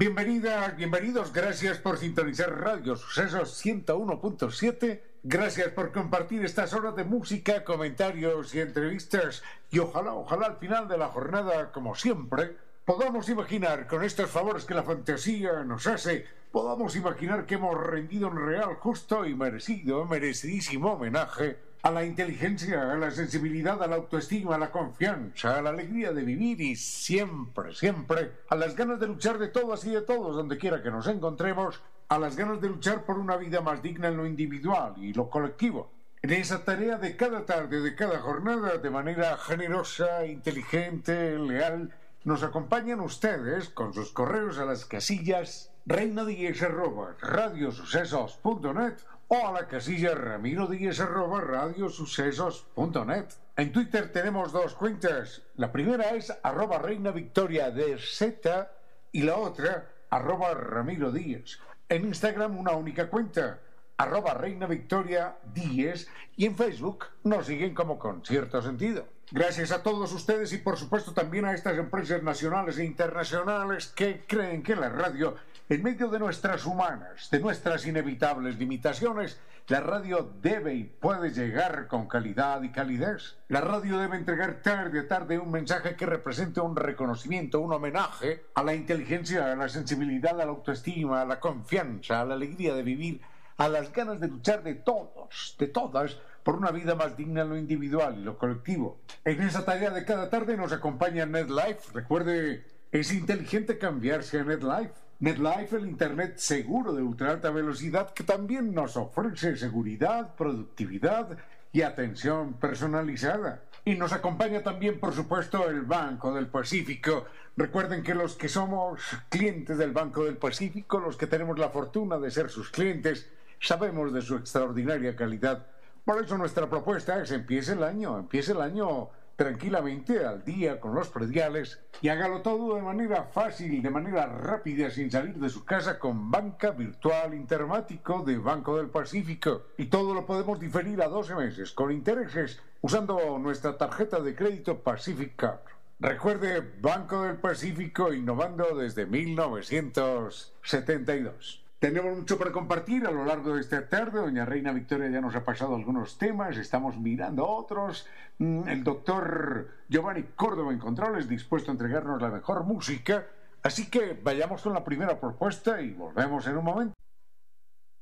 Bienvenida, bienvenidos, gracias por sintonizar Radio Sucesos 101.7, gracias por compartir estas horas de música, comentarios y entrevistas. Y ojalá, ojalá al final de la jornada, como siempre, podamos imaginar con estos favores que la fantasía nos hace, podamos imaginar que hemos rendido un real, justo y merecido, merecidísimo homenaje a la inteligencia, a la sensibilidad, a la autoestima, a la confianza, a la alegría de vivir y siempre, siempre a las ganas de luchar de todas y de todos donde quiera que nos encontremos, a las ganas de luchar por una vida más digna en lo individual y lo colectivo. En esa tarea de cada tarde, de cada jornada, de manera generosa, inteligente, leal, nos acompañan ustedes con sus correos a las casillas reinodíez.radiosucesos.net o a la casilla ramiro díez arroba radiosucesos.net. En Twitter tenemos dos cuentas. La primera es arroba reina victoria de Z y la otra arroba ramiro díez. En Instagram una única cuenta arroba reina victoria díez y en Facebook nos siguen como con cierto sentido. Gracias a todos ustedes y por supuesto también a estas empresas nacionales e internacionales que creen que la radio en medio de nuestras humanas, de nuestras inevitables limitaciones, la radio debe y puede llegar con calidad y calidez. La radio debe entregar tarde a tarde un mensaje que represente un reconocimiento, un homenaje a la inteligencia, a la sensibilidad, a la autoestima, a la confianza, a la alegría de vivir, a las ganas de luchar de todos, de todas, por una vida más digna en lo individual y lo colectivo. En esa tarea de cada tarde nos acompaña NetLife. Recuerde, es inteligente cambiarse a NetLife. NetLife, el Internet seguro de ultra alta velocidad que también nos ofrece seguridad, productividad y atención personalizada. Y nos acompaña también, por supuesto, el Banco del Pacífico. Recuerden que los que somos clientes del Banco del Pacífico, los que tenemos la fortuna de ser sus clientes, sabemos de su extraordinaria calidad. Por eso nuestra propuesta es empiece el año, empiece el año tranquilamente al día con los prediales y hágalo todo de manera fácil, de manera rápida, sin salir de su casa con banca virtual intermático de Banco del Pacífico. Y todo lo podemos diferir a 12 meses con intereses usando nuestra tarjeta de crédito Pacific Recuerde, Banco del Pacífico innovando desde 1972. Tenemos mucho para compartir a lo largo de esta tarde. Doña Reina Victoria ya nos ha pasado algunos temas, estamos mirando otros. Mm, el doctor Giovanni Córdoba en controles, dispuesto a entregarnos la mejor música. Así que vayamos con la primera propuesta y volvemos en un momento.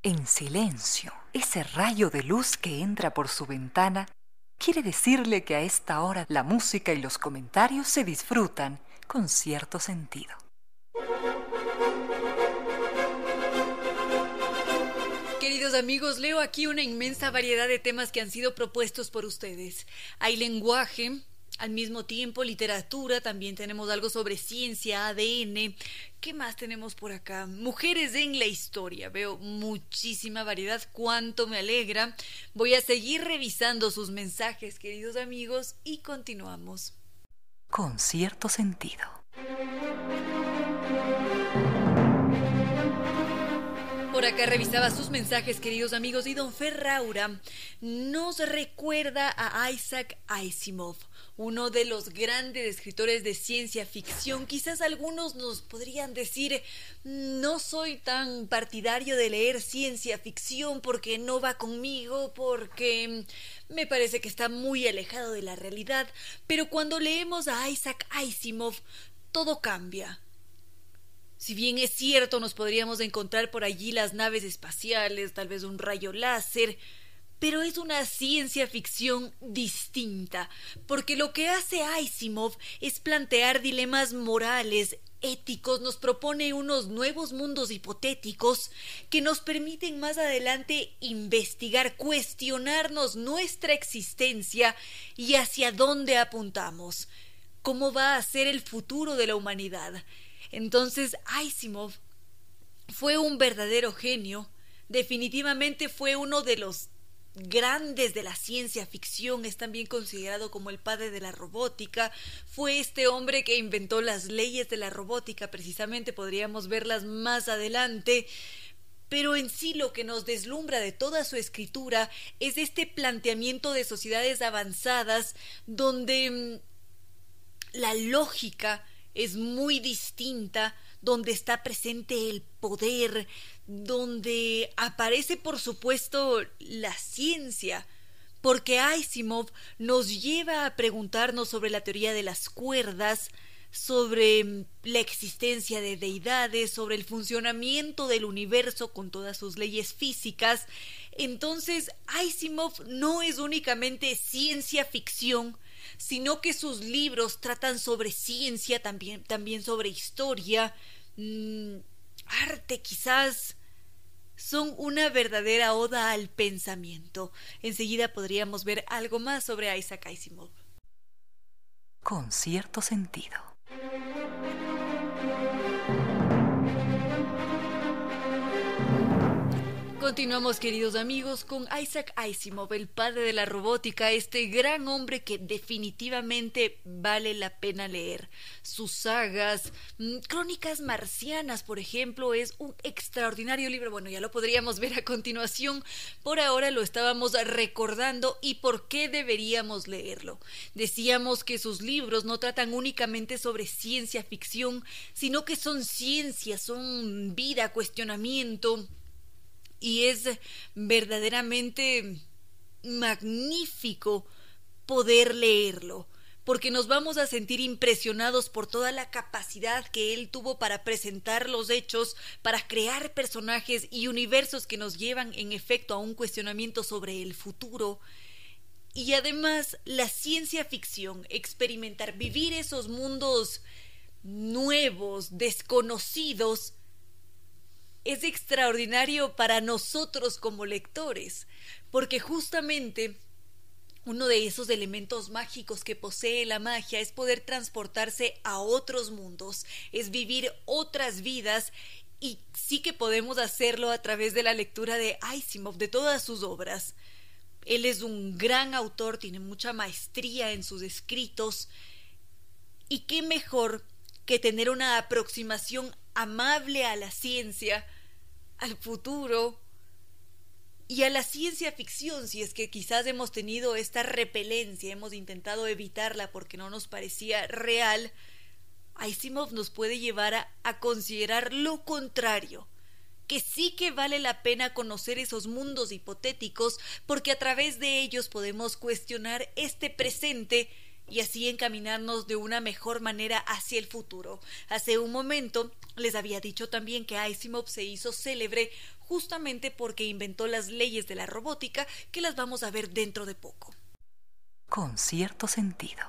En silencio, ese rayo de luz que entra por su ventana quiere decirle que a esta hora la música y los comentarios se disfrutan con cierto sentido. Amigos, leo aquí una inmensa variedad de temas que han sido propuestos por ustedes. Hay lenguaje, al mismo tiempo literatura, también tenemos algo sobre ciencia, ADN. ¿Qué más tenemos por acá? Mujeres en la historia. Veo muchísima variedad, cuánto me alegra. Voy a seguir revisando sus mensajes, queridos amigos, y continuamos. Con cierto sentido. Por acá revisaba sus mensajes, queridos amigos, y don Ferraura nos recuerda a Isaac Asimov, uno de los grandes escritores de ciencia ficción. Quizás algunos nos podrían decir, no soy tan partidario de leer ciencia ficción porque no va conmigo, porque me parece que está muy alejado de la realidad, pero cuando leemos a Isaac Asimov, todo cambia si bien es cierto, nos podríamos encontrar por allí las naves espaciales, tal vez un rayo láser, pero es una ciencia ficción distinta, porque lo que hace Asimov es plantear dilemas morales éticos, nos propone unos nuevos mundos hipotéticos que nos permiten más adelante investigar, cuestionarnos nuestra existencia y hacia dónde apuntamos, cómo va a ser el futuro de la humanidad. Entonces, Asimov fue un verdadero genio, definitivamente fue uno de los grandes de la ciencia ficción, es también considerado como el padre de la robótica, fue este hombre que inventó las leyes de la robótica, precisamente podríamos verlas más adelante, pero en sí lo que nos deslumbra de toda su escritura es este planteamiento de sociedades avanzadas donde mm, la lógica es muy distinta, donde está presente el poder, donde aparece por supuesto la ciencia, porque Asimov nos lleva a preguntarnos sobre la teoría de las cuerdas, sobre la existencia de deidades, sobre el funcionamiento del universo con todas sus leyes físicas. Entonces, Asimov no es únicamente ciencia ficción, sino que sus libros tratan sobre ciencia, también, también sobre historia, mm, arte quizás, son una verdadera oda al pensamiento. Enseguida podríamos ver algo más sobre Isaac Asimov. Con cierto sentido. Continuamos, queridos amigos, con Isaac Asimov, el padre de la robótica, este gran hombre que definitivamente vale la pena leer. Sus sagas, mm, Crónicas Marcianas, por ejemplo, es un extraordinario libro. Bueno, ya lo podríamos ver a continuación. Por ahora lo estábamos recordando y por qué deberíamos leerlo. Decíamos que sus libros no tratan únicamente sobre ciencia ficción, sino que son ciencia, son vida, cuestionamiento y es verdaderamente magnífico poder leerlo, porque nos vamos a sentir impresionados por toda la capacidad que él tuvo para presentar los hechos, para crear personajes y universos que nos llevan en efecto a un cuestionamiento sobre el futuro. Y además la ciencia ficción, experimentar, vivir esos mundos nuevos, desconocidos, es extraordinario para nosotros como lectores, porque justamente uno de esos elementos mágicos que posee la magia es poder transportarse a otros mundos, es vivir otras vidas y sí que podemos hacerlo a través de la lectura de Asimov, de todas sus obras. Él es un gran autor, tiene mucha maestría en sus escritos y qué mejor que tener una aproximación amable a la ciencia al futuro y a la ciencia ficción, si es que quizás hemos tenido esta repelencia, hemos intentado evitarla porque no nos parecía real, Asimov nos puede llevar a, a, considerar lo contrario, que sí que vale la pena conocer esos mundos hipotéticos porque a través de ellos podemos cuestionar este presente y así encaminarnos de una mejor manera hacia el futuro. Hace un momento les había dicho también que Asimov se hizo célebre justamente porque inventó las leyes de la robótica que las vamos a ver dentro de poco. Con cierto sentido.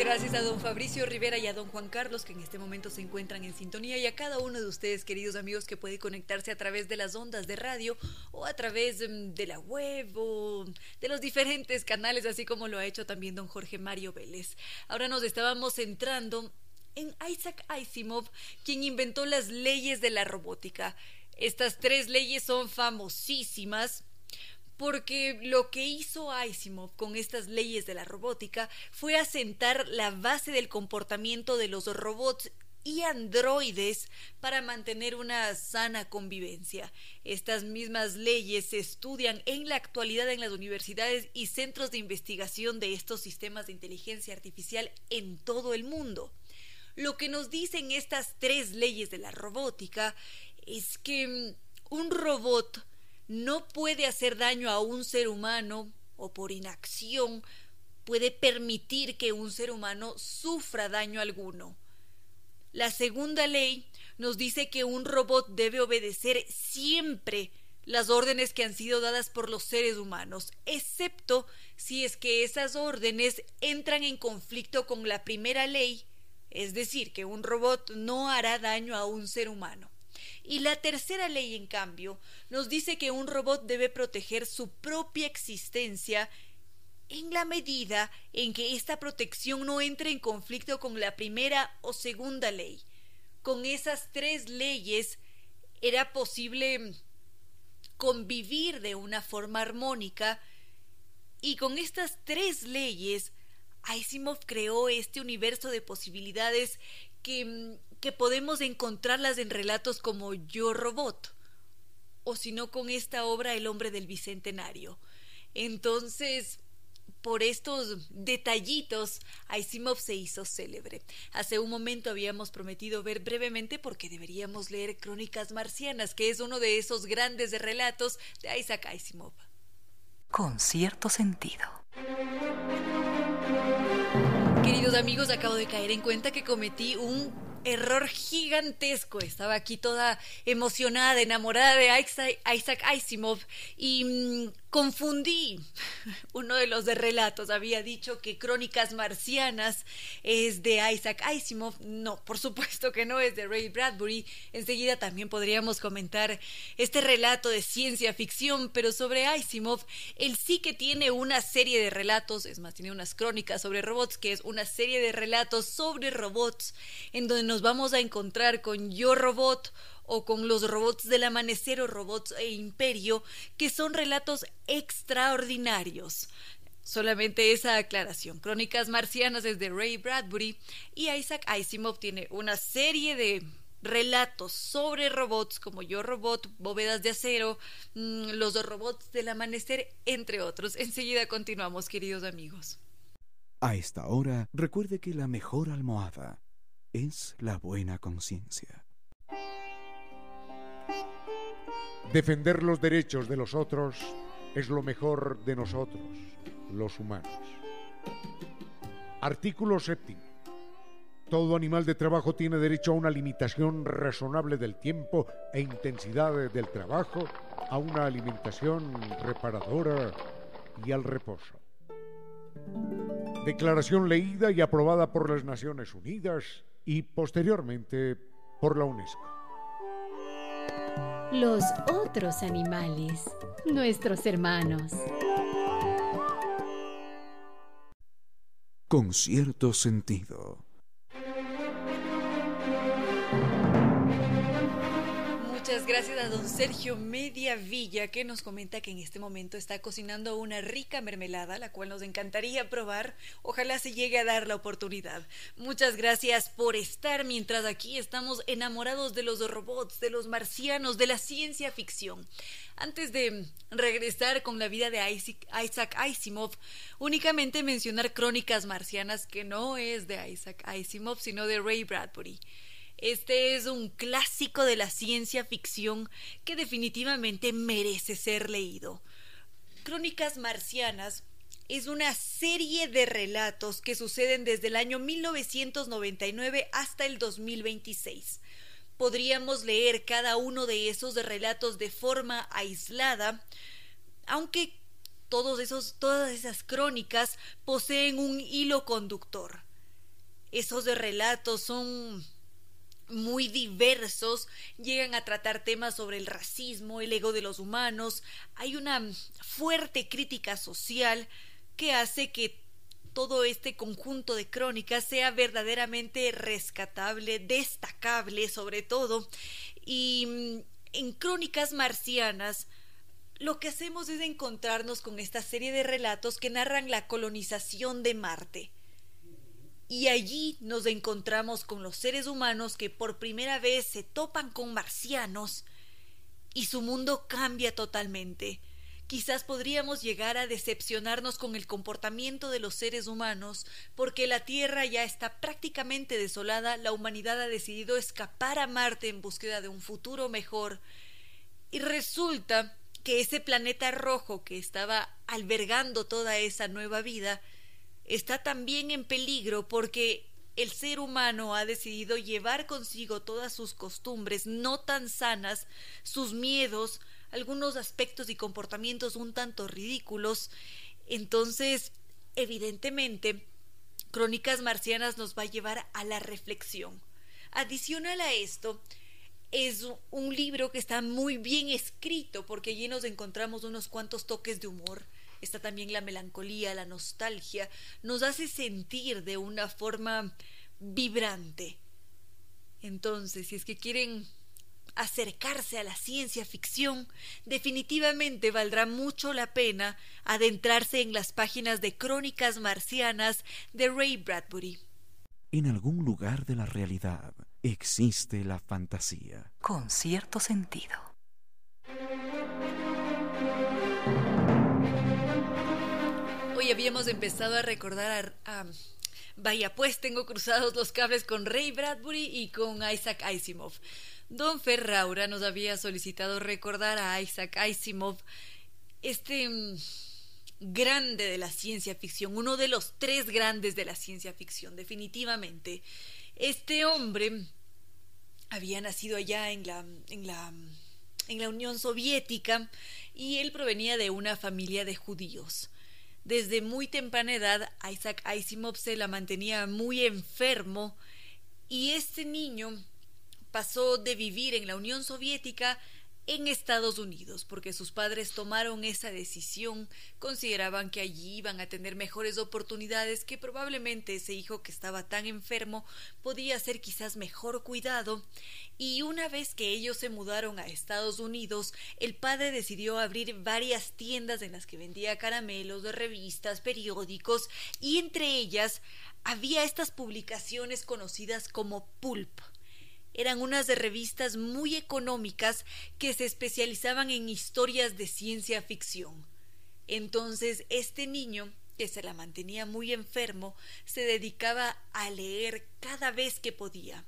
Gracias a don Fabricio Rivera y a don Juan Carlos que en este momento se encuentran en sintonía y a cada uno de ustedes, queridos amigos, que puede conectarse a través de las ondas de radio o a través mm, de la web o de los diferentes canales, así como lo ha hecho también don Jorge Mario Vélez. Ahora nos estábamos centrando en Isaac Asimov, quien inventó las leyes de la robótica. Estas tres leyes son famosísimas porque lo que hizo Asimov con estas leyes de la robótica fue asentar la base del comportamiento de los robots y androides para mantener una sana convivencia. Estas mismas leyes se estudian en la actualidad en las universidades y centros de investigación de estos sistemas de inteligencia artificial en todo el mundo. Lo que nos dicen estas tres leyes de la robótica es que mm, un robot no puede hacer daño a un ser humano o por inacción puede permitir que un ser humano sufra daño alguno. La segunda ley nos dice que un robot debe obedecer siempre las órdenes que han sido dadas por los seres humanos, excepto si es que esas órdenes entran en conflicto con la primera ley, es decir, que un robot no hará daño a un ser humano. Y la tercera ley, en cambio, nos dice que un robot debe proteger su propia existencia en la medida en que esta protección no entre en conflicto con la primera o segunda ley. Con esas tres leyes era posible convivir de una forma armónica y con estas tres leyes Asimov creó este universo de posibilidades que, que podemos encontrarlas en relatos como Yo Robot o si no con esta obra El hombre del Bicentenario. Entonces, por estos detallitos, Asimov se hizo célebre. Hace un momento habíamos prometido ver brevemente porque deberíamos leer Crónicas Marcianas, que es uno de esos grandes relatos de Isaac Asimov. Con cierto sentido. Queridos amigos, acabo de caer en cuenta que cometí un error gigantesco. Estaba aquí toda emocionada, enamorada de Isaac Asimov y mm, confundí uno de los de relatos. Había dicho que Crónicas Marcianas es de Isaac Asimov. No, por supuesto que no es de Ray Bradbury. Enseguida también podríamos comentar este relato de ciencia ficción, pero sobre Asimov, él sí que tiene una serie de relatos, es más, tiene unas crónicas sobre robots, que es una serie de relatos sobre robots, en donde nos vamos a encontrar con Yo Robot o con los robots del amanecer o robots e imperio, que son relatos extraordinarios. Solamente esa aclaración. Crónicas Marcianas es de Ray Bradbury y Isaac Asimov tiene una serie de relatos sobre robots como Yo Robot, Bóvedas de Acero, mm, los dos robots del amanecer, entre otros. Enseguida continuamos, queridos amigos. A esta hora, recuerde que la mejor almohada es la buena conciencia. Defender los derechos de los otros es lo mejor de nosotros, los humanos. Artículo séptimo. Todo animal de trabajo tiene derecho a una limitación razonable del tiempo e intensidad del trabajo, a una alimentación reparadora y al reposo. Declaración leída y aprobada por las Naciones Unidas y posteriormente por la UNESCO. Los otros animales, nuestros hermanos. Con cierto sentido. Gracias a don Sergio Media Villa que nos comenta que en este momento está cocinando una rica mermelada, la cual nos encantaría probar. Ojalá se llegue a dar la oportunidad. Muchas gracias por estar mientras aquí estamos enamorados de los robots, de los marcianos, de la ciencia ficción. Antes de regresar con la vida de Isaac Asimov, únicamente mencionar Crónicas Marcianas, que no es de Isaac Asimov, sino de Ray Bradbury. Este es un clásico de la ciencia ficción que definitivamente merece ser leído. Crónicas Marcianas es una serie de relatos que suceden desde el año 1999 hasta el 2026. Podríamos leer cada uno de esos relatos de forma aislada, aunque todos esos, todas esas crónicas poseen un hilo conductor. Esos relatos son muy diversos, llegan a tratar temas sobre el racismo, el ego de los humanos, hay una fuerte crítica social que hace que todo este conjunto de crónicas sea verdaderamente rescatable, destacable sobre todo, y mm, en Crónicas Marcianas lo que hacemos es encontrarnos con esta serie de relatos que narran la colonización de Marte y allí nos encontramos con los seres humanos que por primera vez se topan con marcianos y su mundo cambia totalmente. Quizás podríamos llegar a decepcionarnos con el comportamiento de los seres humanos, porque la Tierra ya está prácticamente desolada, la humanidad ha decidido escapar a Marte en búsqueda de un futuro mejor. Y resulta que ese planeta rojo que estaba albergando toda esa nueva vida está también en peligro porque el ser humano ha decidido llevar consigo todas sus costumbres no tan sanas, sus miedos algunos aspectos y comportamientos un tanto ridículos. Entonces, evidentemente, Crónicas Marcianas nos va a llevar a la reflexión. Adicional a esto, es un libro que está muy bien escrito porque allí nos encontramos unos cuantos toques de humor. Está también la melancolía, la nostalgia. Nos hace sentir de una forma vibrante. Entonces, si es que quieren acercarse a la ciencia ficción, definitivamente valdrá mucho la pena adentrarse en las páginas de Crónicas Marcianas de Ray Bradbury. En algún lugar de la realidad existe la fantasía. Con cierto sentido. Hoy habíamos empezado a recordar a, Vaya, pues tengo cruzados los cables con Ray Bradbury y con Isaac Asimov. Don Ferraura nos había solicitado recordar a Isaac Asimov, este mm, grande de la ciencia ficción, uno de los tres grandes de la ciencia ficción, definitivamente. Este hombre había nacido allá en la, en la, en la Unión Soviética y él provenía de una familia de judíos. Desde muy temprana edad, Isaac Asimov se la mantenía muy enfermo y este niño pasó de vivir en la Unión Soviética en Estados Unidos, porque sus padres tomaron esa decisión, consideraban que allí iban a tener mejores oportunidades, que probablemente ese hijo que estaba tan enfermo podía ser quizás mejor cuidado, y una vez que ellos se mudaron a Estados Unidos, el padre decidió abrir varias tiendas en las que vendía caramelos, revistas, periódicos, y entre ellas había estas publicaciones conocidas como pulp eran unas de revistas muy económicas que se especializaban en historias de ciencia ficción. Entonces este niño, que se la mantenía muy enfermo, se dedicaba a leer cada vez que podía.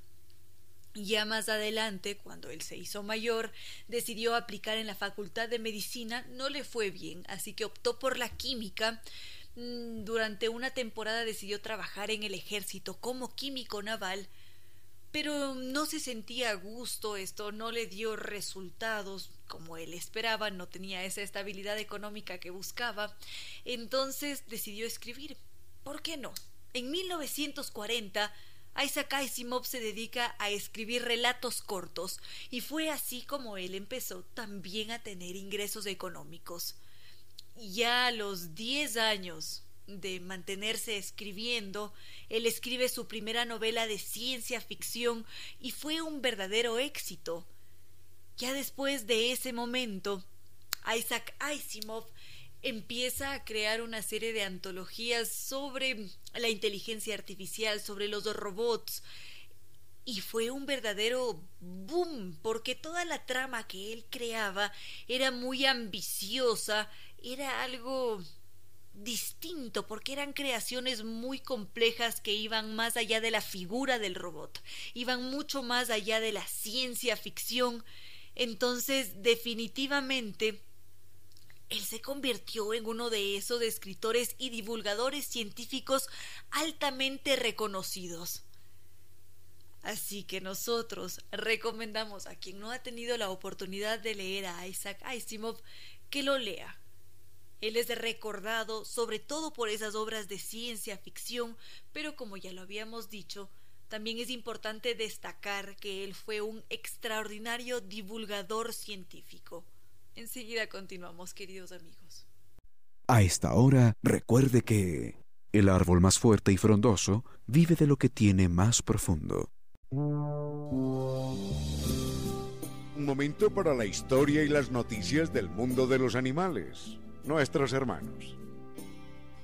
Ya más adelante, cuando él se hizo mayor, decidió aplicar en la Facultad de Medicina, no le fue bien, así que optó por la química. Mm, durante una temporada decidió trabajar en el ejército como químico naval, pero no se sentía a gusto, esto no le dio resultados como él esperaba, no tenía esa estabilidad económica que buscaba, entonces decidió escribir. ¿Por qué no? En 1940, Isaac Asimov se dedica a escribir relatos cortos y fue así como él empezó también a tener ingresos económicos. Ya a los 10 años de mantenerse escribiendo, él escribe su primera novela de ciencia ficción y fue un verdadero éxito. Ya después de ese momento, Isaac Asimov empieza a crear una serie de antologías sobre la inteligencia artificial, sobre los robots, y fue un verdadero boom, porque toda la trama que él creaba era muy ambiciosa, era algo distinto porque eran creaciones muy complejas que iban más allá de la figura del robot, iban mucho más allá de la ciencia ficción. Entonces, definitivamente, él se convirtió en uno de esos escritores y divulgadores científicos altamente reconocidos. Así que nosotros recomendamos a quien no ha tenido la oportunidad de leer a Isaac Asimov que lo lea él es recordado sobre todo por esas obras de ciencia ficción, pero como ya lo habíamos dicho, también es importante destacar que él fue un extraordinario divulgador científico. Enseguida continuamos, queridos amigos. A esta hora, recuerde que el árbol más fuerte y frondoso vive de lo que tiene más profundo. Un momento para la historia y las noticias del mundo de los animales nuestros hermanos.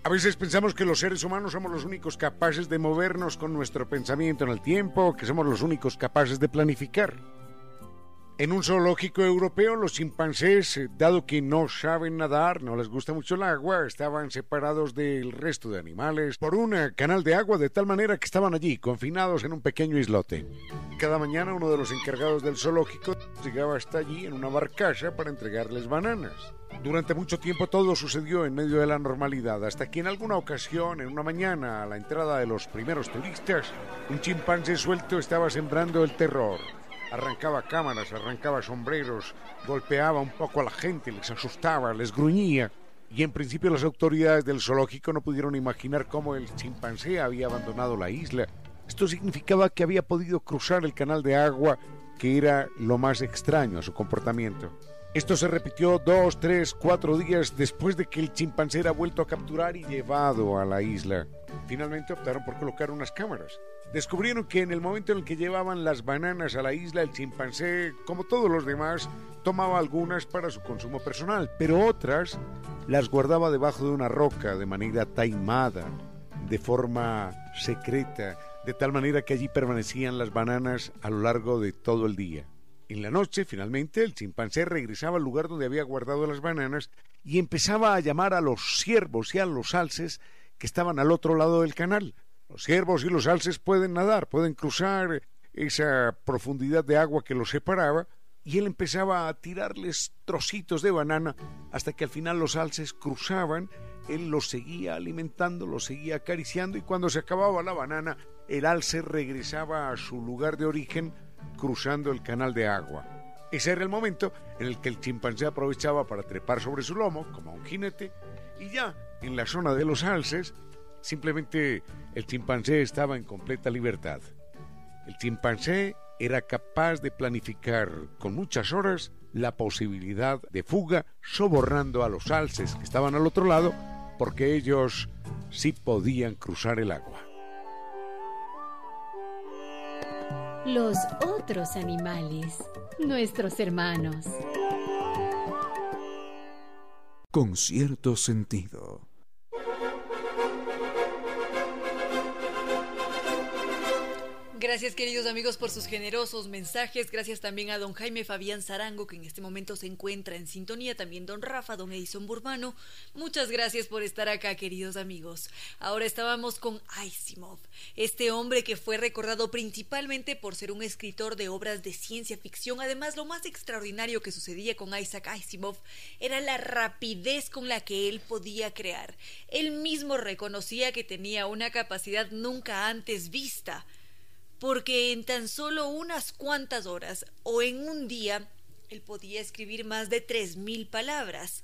A veces pensamos que los seres humanos somos los únicos capaces de movernos con nuestro pensamiento en el tiempo, que somos los únicos capaces de planificar. En un zoológico europeo, los chimpancés, eh, dado que no saben nadar, no les gusta mucho el agua, estaban separados del resto de animales por un eh, canal de agua de tal manera que estaban allí, confinados en un pequeño islote. Cada mañana uno de los encargados del zoológico llegaba hasta allí en una barcaza para entregarles bananas. Durante mucho tiempo todo sucedió en medio de la normalidad, hasta que en alguna ocasión, en una mañana, a la entrada de los primeros turistas, un chimpancé suelto estaba sembrando el terror arrancaba cámaras, arrancaba sombreros, golpeaba un poco a la gente, les asustaba, les gruñía. Y en principio las autoridades del zoológico no pudieron imaginar cómo el chimpancé había abandonado la isla. Esto significaba que había podido cruzar el canal de agua, que era lo más extraño a su comportamiento. Esto se repitió dos, tres, cuatro días después de que el chimpancé era vuelto a capturar y llevado a la isla. Finalmente optaron por colocar unas cámaras. Descubrieron que en el momento en el que llevaban las bananas a la isla, el chimpancé, como todos los demás, tomaba algunas para su consumo personal, pero otras las guardaba debajo de una roca de manera taimada, de forma secreta, de tal manera que allí permanecían las bananas a lo largo de todo el día. En la noche, finalmente, el chimpancé regresaba al lugar donde había guardado las bananas y empezaba a llamar a los ciervos y a los alces que estaban al otro lado del canal. Los ciervos y los alces pueden nadar, pueden cruzar esa profundidad de agua que los separaba, y él empezaba a tirarles trocitos de banana hasta que al final los alces cruzaban, él los seguía alimentando, los seguía acariciando y cuando se acababa la banana, el alce regresaba a su lugar de origen cruzando el canal de agua. Ese era el momento en el que el chimpancé aprovechaba para trepar sobre su lomo, como un jinete, y ya en la zona de los alces, simplemente el chimpancé estaba en completa libertad. El chimpancé era capaz de planificar con muchas horas la posibilidad de fuga, sobornando a los alces que estaban al otro lado, porque ellos sí podían cruzar el agua. Los otros animales, nuestros hermanos. Con cierto sentido. Gracias queridos amigos por sus generosos mensajes. Gracias también a don Jaime Fabián Zarango, que en este momento se encuentra en sintonía. También don Rafa, don Edison Burbano. Muchas gracias por estar acá, queridos amigos. Ahora estábamos con Asimov, este hombre que fue recordado principalmente por ser un escritor de obras de ciencia ficción. Además, lo más extraordinario que sucedía con Isaac Asimov era la rapidez con la que él podía crear. Él mismo reconocía que tenía una capacidad nunca antes vista porque en tan solo unas cuantas horas o en un día él podía escribir más de tres mil palabras.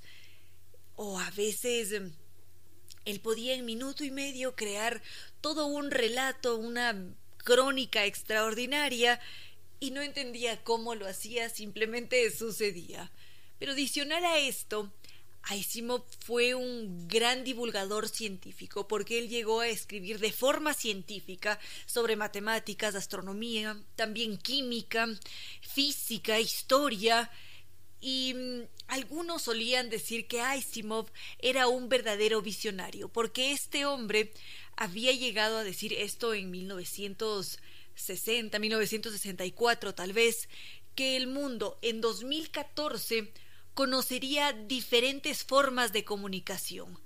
O a veces em, él podía en minuto y medio crear todo un relato, una crónica extraordinaria, y no entendía cómo lo hacía, simplemente sucedía. Pero adicional a esto, Asimov fue un gran divulgador científico porque él llegó a escribir de forma científica sobre matemáticas, astronomía, también química, física, historia. Y mm, algunos solían decir que Asimov era un verdadero visionario porque este hombre había llegado a decir esto en 1960, 1964 tal vez, que el mundo en 2014 conocería diferentes formas de comunicación,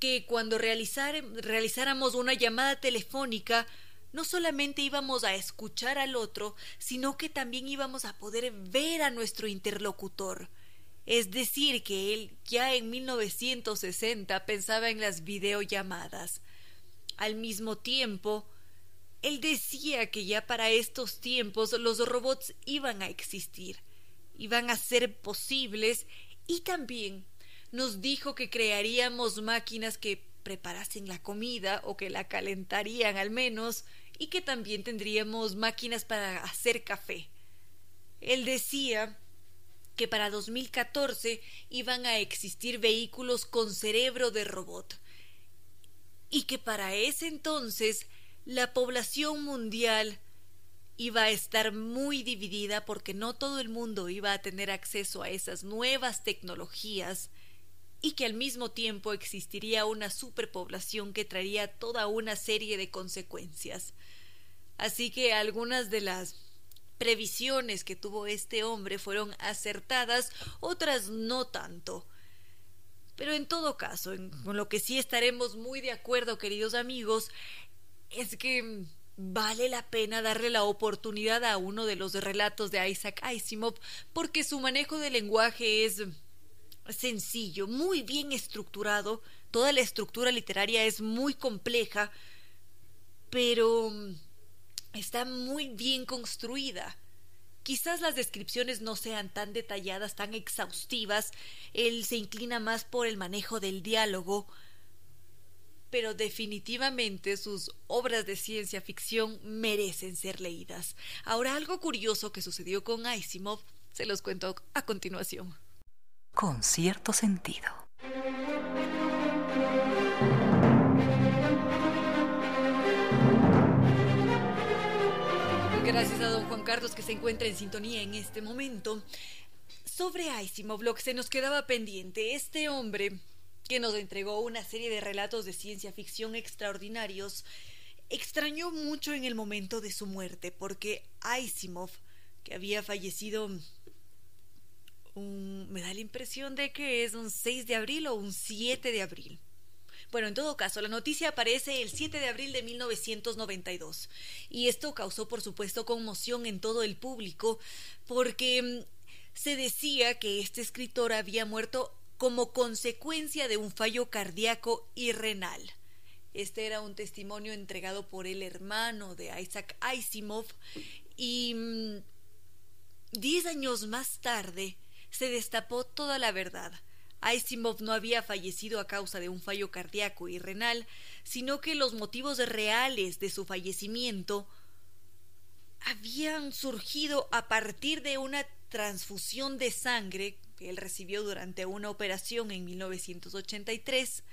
que cuando realizáramos una llamada telefónica no solamente íbamos a escuchar al otro, sino que también íbamos a poder ver a nuestro interlocutor. Es decir, que él ya en 1960 pensaba en las videollamadas. Al mismo tiempo, él decía que ya para estos tiempos los robots iban a existir iban a ser posibles y también nos dijo que crearíamos máquinas que preparasen la comida o que la calentarían al menos y que también tendríamos máquinas para hacer café. Él decía que para 2014 iban a existir vehículos con cerebro de robot y que para ese entonces la población mundial iba a estar muy dividida porque no todo el mundo iba a tener acceso a esas nuevas tecnologías y que al mismo tiempo existiría una superpoblación que traería toda una serie de consecuencias. Así que algunas de las previsiones que tuvo este hombre fueron acertadas, otras no tanto. Pero en todo caso, con lo que sí estaremos muy de acuerdo, queridos amigos, es que vale la pena darle la oportunidad a uno de los relatos de Isaac Asimov porque su manejo del lenguaje es sencillo, muy bien estructurado, toda la estructura literaria es muy compleja, pero está muy bien construida. quizás las descripciones no sean tan detalladas, tan exhaustivas, él se inclina más por el manejo del diálogo, pero definitivamente sus obras de ciencia ficción merecen ser leídas. Ahora algo curioso que sucedió con Asimov se los cuento a continuación. Con cierto sentido. Gracias a don Juan Carlos que se encuentra en sintonía en este momento. Sobre Asimov, lo que se nos quedaba pendiente, este hombre que nos entregó una serie de relatos de ciencia ficción extraordinarios, extrañó mucho en el momento de su muerte, porque Asimov, que había fallecido un, me da la impresión de que es un 6 de abril o un 7 de abril. Bueno, en todo caso, la noticia aparece el 7 de abril de 1992 y esto causó, por supuesto, conmoción en todo el público porque mm, se decía que este escritor había muerto como consecuencia de un fallo cardíaco y renal. Este era un testimonio entregado por el hermano de Isaac Asimov y mm, diez años más tarde se destapó toda la verdad. Asimov no había fallecido a causa de un fallo cardíaco y renal, sino que los motivos reales de su fallecimiento habían surgido a partir de una transfusión de sangre que él recibió durante una operación en 1983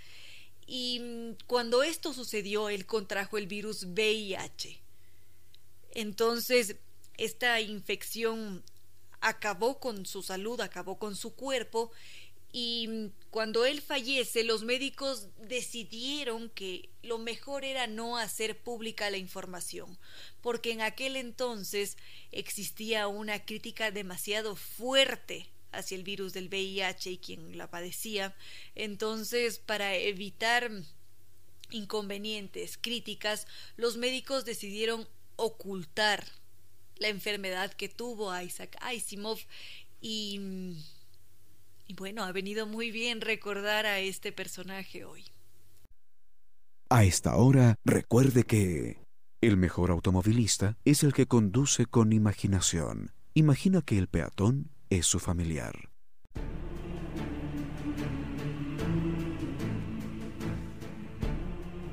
y mm, cuando esto sucedió él contrajo el virus VIH. Entonces, esta infección acabó con su salud, acabó con su cuerpo y mm, cuando él fallece los médicos decidieron que lo mejor era no hacer pública la información, porque en aquel entonces existía una crítica demasiado fuerte hacia el virus del VIH y quien la padecía. Entonces, para evitar inconvenientes, críticas, los médicos decidieron ocultar la enfermedad que tuvo Isaac Asimov y, y bueno, ha venido muy bien recordar a este personaje hoy. A esta hora, recuerde que el mejor automovilista es el que conduce con imaginación. Imagina que el peatón es su familiar.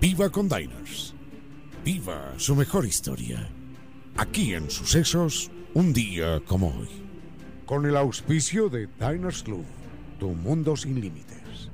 Viva con Diners. Viva su mejor historia. Aquí en Sucesos, un día como hoy. Con el auspicio de Diners Club, tu mundo sin límites.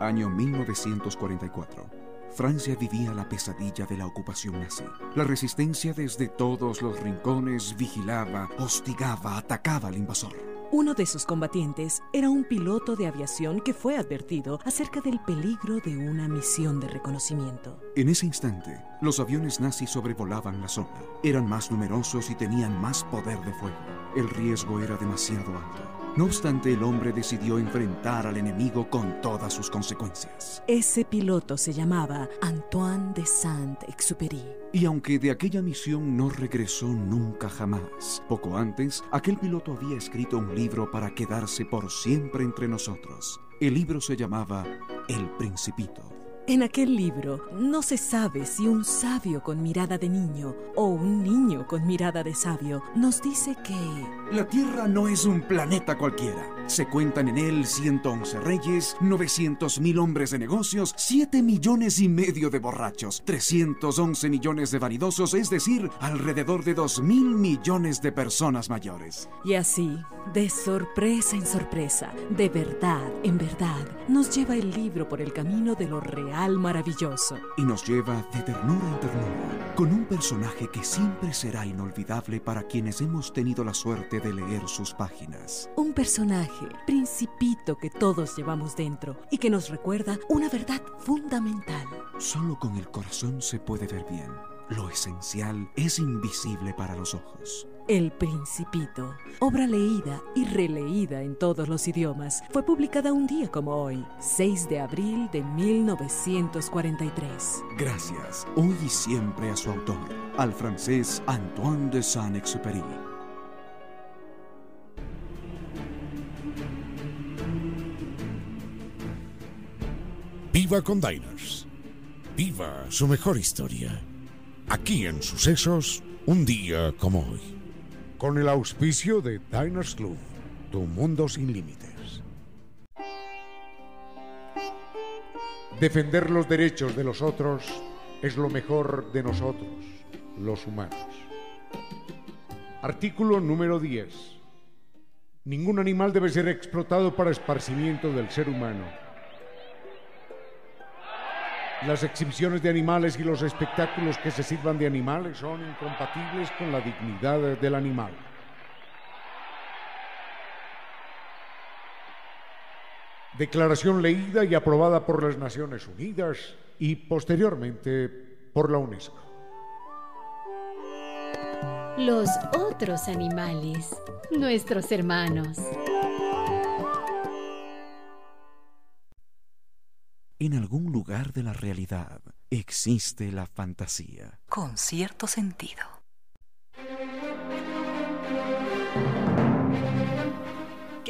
Año 1944. Francia vivía la pesadilla de la ocupación nazi. La resistencia desde todos los rincones vigilaba, hostigaba, atacaba al invasor. Uno de sus combatientes era un piloto de aviación que fue advertido acerca del peligro de una misión de reconocimiento. En ese instante, los aviones nazis sobrevolaban la zona. Eran más numerosos y tenían más poder de fuego. El riesgo era demasiado alto. No obstante, el hombre decidió enfrentar al enemigo con todas sus consecuencias. Ese piloto se llamaba Antoine de Saint-Exupéry. Y aunque de aquella misión no regresó nunca jamás, poco antes, aquel piloto había escrito un libro para quedarse por siempre entre nosotros. El libro se llamaba El Principito. En aquel libro no se sabe si un sabio con mirada de niño o un niño con mirada de sabio nos dice que... La Tierra no es un planeta cualquiera. Se cuentan en él 111 reyes, 900 mil hombres de negocios, 7 millones y medio de borrachos, 311 millones de vanidosos, es decir, alrededor de 2 mil millones de personas mayores. Y así, de sorpresa en sorpresa, de verdad en verdad, nos lleva el libro por el camino de lo real maravilloso. Y nos lleva de ternura en ternura, con un personaje que siempre será inolvidable para quienes hemos tenido la suerte de leer sus páginas. Un personaje principito que todos llevamos dentro y que nos recuerda una verdad fundamental. Solo con el corazón se puede ver bien. Lo esencial es invisible para los ojos. El Principito, obra leída y releída en todos los idiomas, fue publicada un día como hoy, 6 de abril de 1943. Gracias, hoy y siempre a su autor, al francés Antoine de Saint-Exupéry. Viva con Diners. Viva su mejor historia. Aquí en Sucesos, un día como hoy. Con el auspicio de Diners Club, tu mundo sin límites. Defender los derechos de los otros es lo mejor de nosotros, los humanos. Artículo número 10. Ningún animal debe ser explotado para esparcimiento del ser humano. Las exhibiciones de animales y los espectáculos que se sirvan de animales son incompatibles con la dignidad del animal. Declaración leída y aprobada por las Naciones Unidas y posteriormente por la UNESCO. Los otros animales, nuestros hermanos. En algún lugar de la realidad existe la fantasía. Con cierto sentido.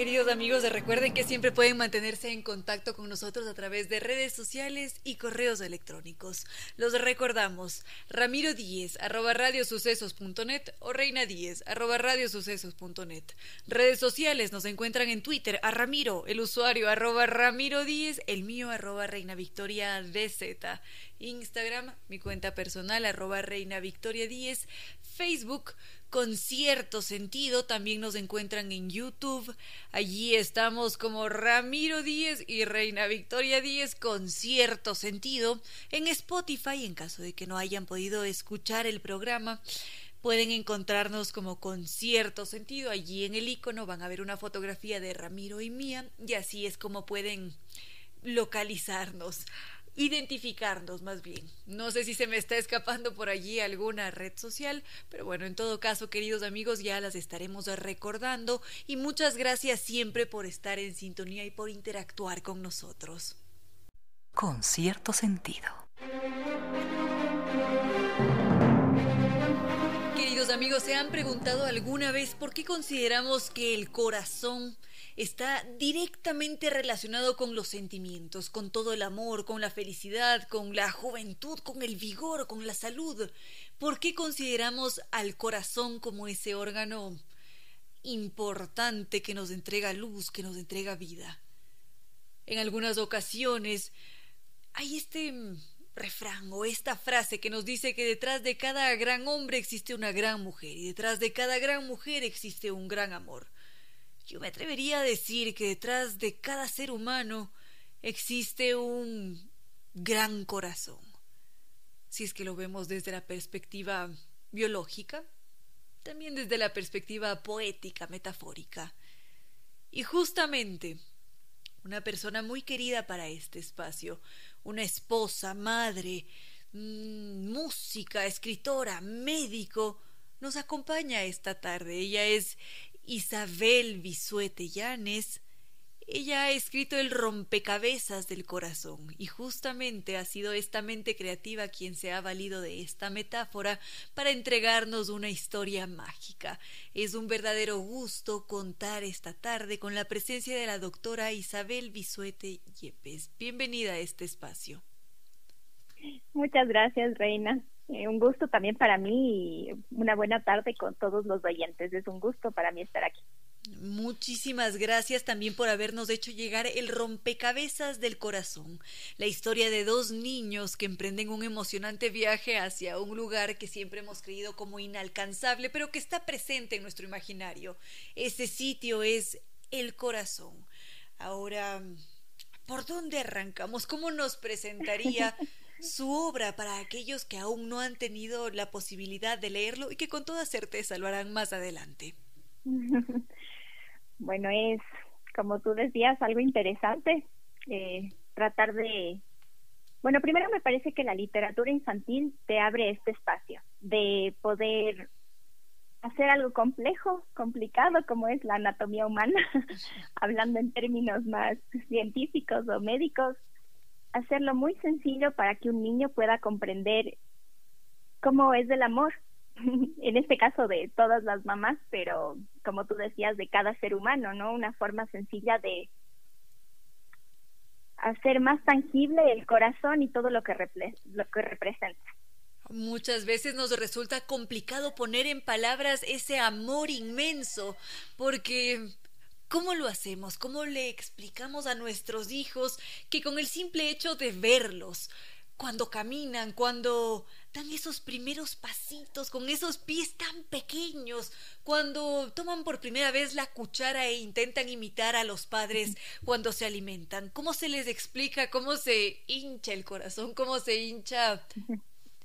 Queridos amigos, recuerden que siempre pueden mantenerse en contacto con nosotros a través de redes sociales y correos electrónicos. Los recordamos, Ramiro Díez, arroba radiosucesos.net o Reina Díez, arroba radiosucesos.net. Redes sociales nos encuentran en Twitter a Ramiro, el usuario arroba Ramiro Díez, el mío arroba Reina Victoria DZ. Instagram, mi cuenta personal arroba Reina Victoria Díez. Facebook, con cierto sentido. También nos encuentran en YouTube. Allí estamos como Ramiro Díez y Reina Victoria Díez con cierto sentido. En Spotify, en caso de que no hayan podido escuchar el programa. Pueden encontrarnos como con cierto sentido. Allí en el icono van a ver una fotografía de Ramiro y mía y así es como pueden localizarnos identificarnos más bien. No sé si se me está escapando por allí alguna red social, pero bueno, en todo caso, queridos amigos, ya las estaremos recordando y muchas gracias siempre por estar en sintonía y por interactuar con nosotros. Con cierto sentido. Amigos, ¿se han preguntado alguna vez por qué consideramos que el corazón está directamente relacionado con los sentimientos, con todo el amor, con la felicidad, con la juventud, con el vigor, con la salud. ¿Por qué consideramos al corazón como ese órgano importante que nos entrega luz, que nos entrega vida? En algunas ocasiones hay este refrán o esta frase que nos dice que detrás de cada gran hombre existe una gran mujer y detrás de cada gran mujer existe un gran amor. Yo me atrevería a decir que detrás de cada ser humano existe un gran corazón. Si es que lo vemos desde la perspectiva biológica, también desde la perspectiva poética, metafórica. Y justamente una persona muy querida para este espacio, una esposa, madre, mm, música, escritora, médico, nos acompaña esta tarde. Ella es Isabel Bisuete Llanes, ella ha escrito el rompecabezas del corazón y justamente ha sido esta mente creativa quien se ha valido de esta metáfora para entregarnos una historia mágica. Es un verdadero gusto contar esta tarde con la presencia de la doctora Isabel Bisuete Yepes. Bienvenida a este espacio. Muchas gracias, Reina. Eh, un gusto también para mí y una buena tarde con todos los oyentes. Es un gusto para mí estar aquí. Muchísimas gracias también por habernos hecho llegar el rompecabezas del corazón, la historia de dos niños que emprenden un emocionante viaje hacia un lugar que siempre hemos creído como inalcanzable, pero que está presente en nuestro imaginario. Ese sitio es el corazón. Ahora, ¿por dónde arrancamos? ¿Cómo nos presentaría su obra para aquellos que aún no han tenido la posibilidad de leerlo y que con toda certeza lo harán más adelante. Bueno, es, como tú decías, algo interesante eh, tratar de... Bueno, primero me parece que la literatura infantil te abre este espacio de poder hacer algo complejo, complicado, como es la anatomía humana, hablando en términos más científicos o médicos, hacerlo muy sencillo para que un niño pueda comprender cómo es el amor, en este caso de todas las mamás, pero como tú decías, de cada ser humano, ¿no? Una forma sencilla de hacer más tangible el corazón y todo lo que, representa. Muchas veces nos resulta complicado poner en palabras ese amor inmenso, porque ¿cómo lo hacemos? ¿Cómo le explicamos a nuestros hijos que con el simple hecho de verlos, cuando caminan, cuando dan esos primeros pasitos con esos pies tan pequeños, cuando toman por primera vez la cuchara e intentan imitar a los padres cuando se alimentan. ¿Cómo se les explica cómo se hincha el corazón, cómo se hincha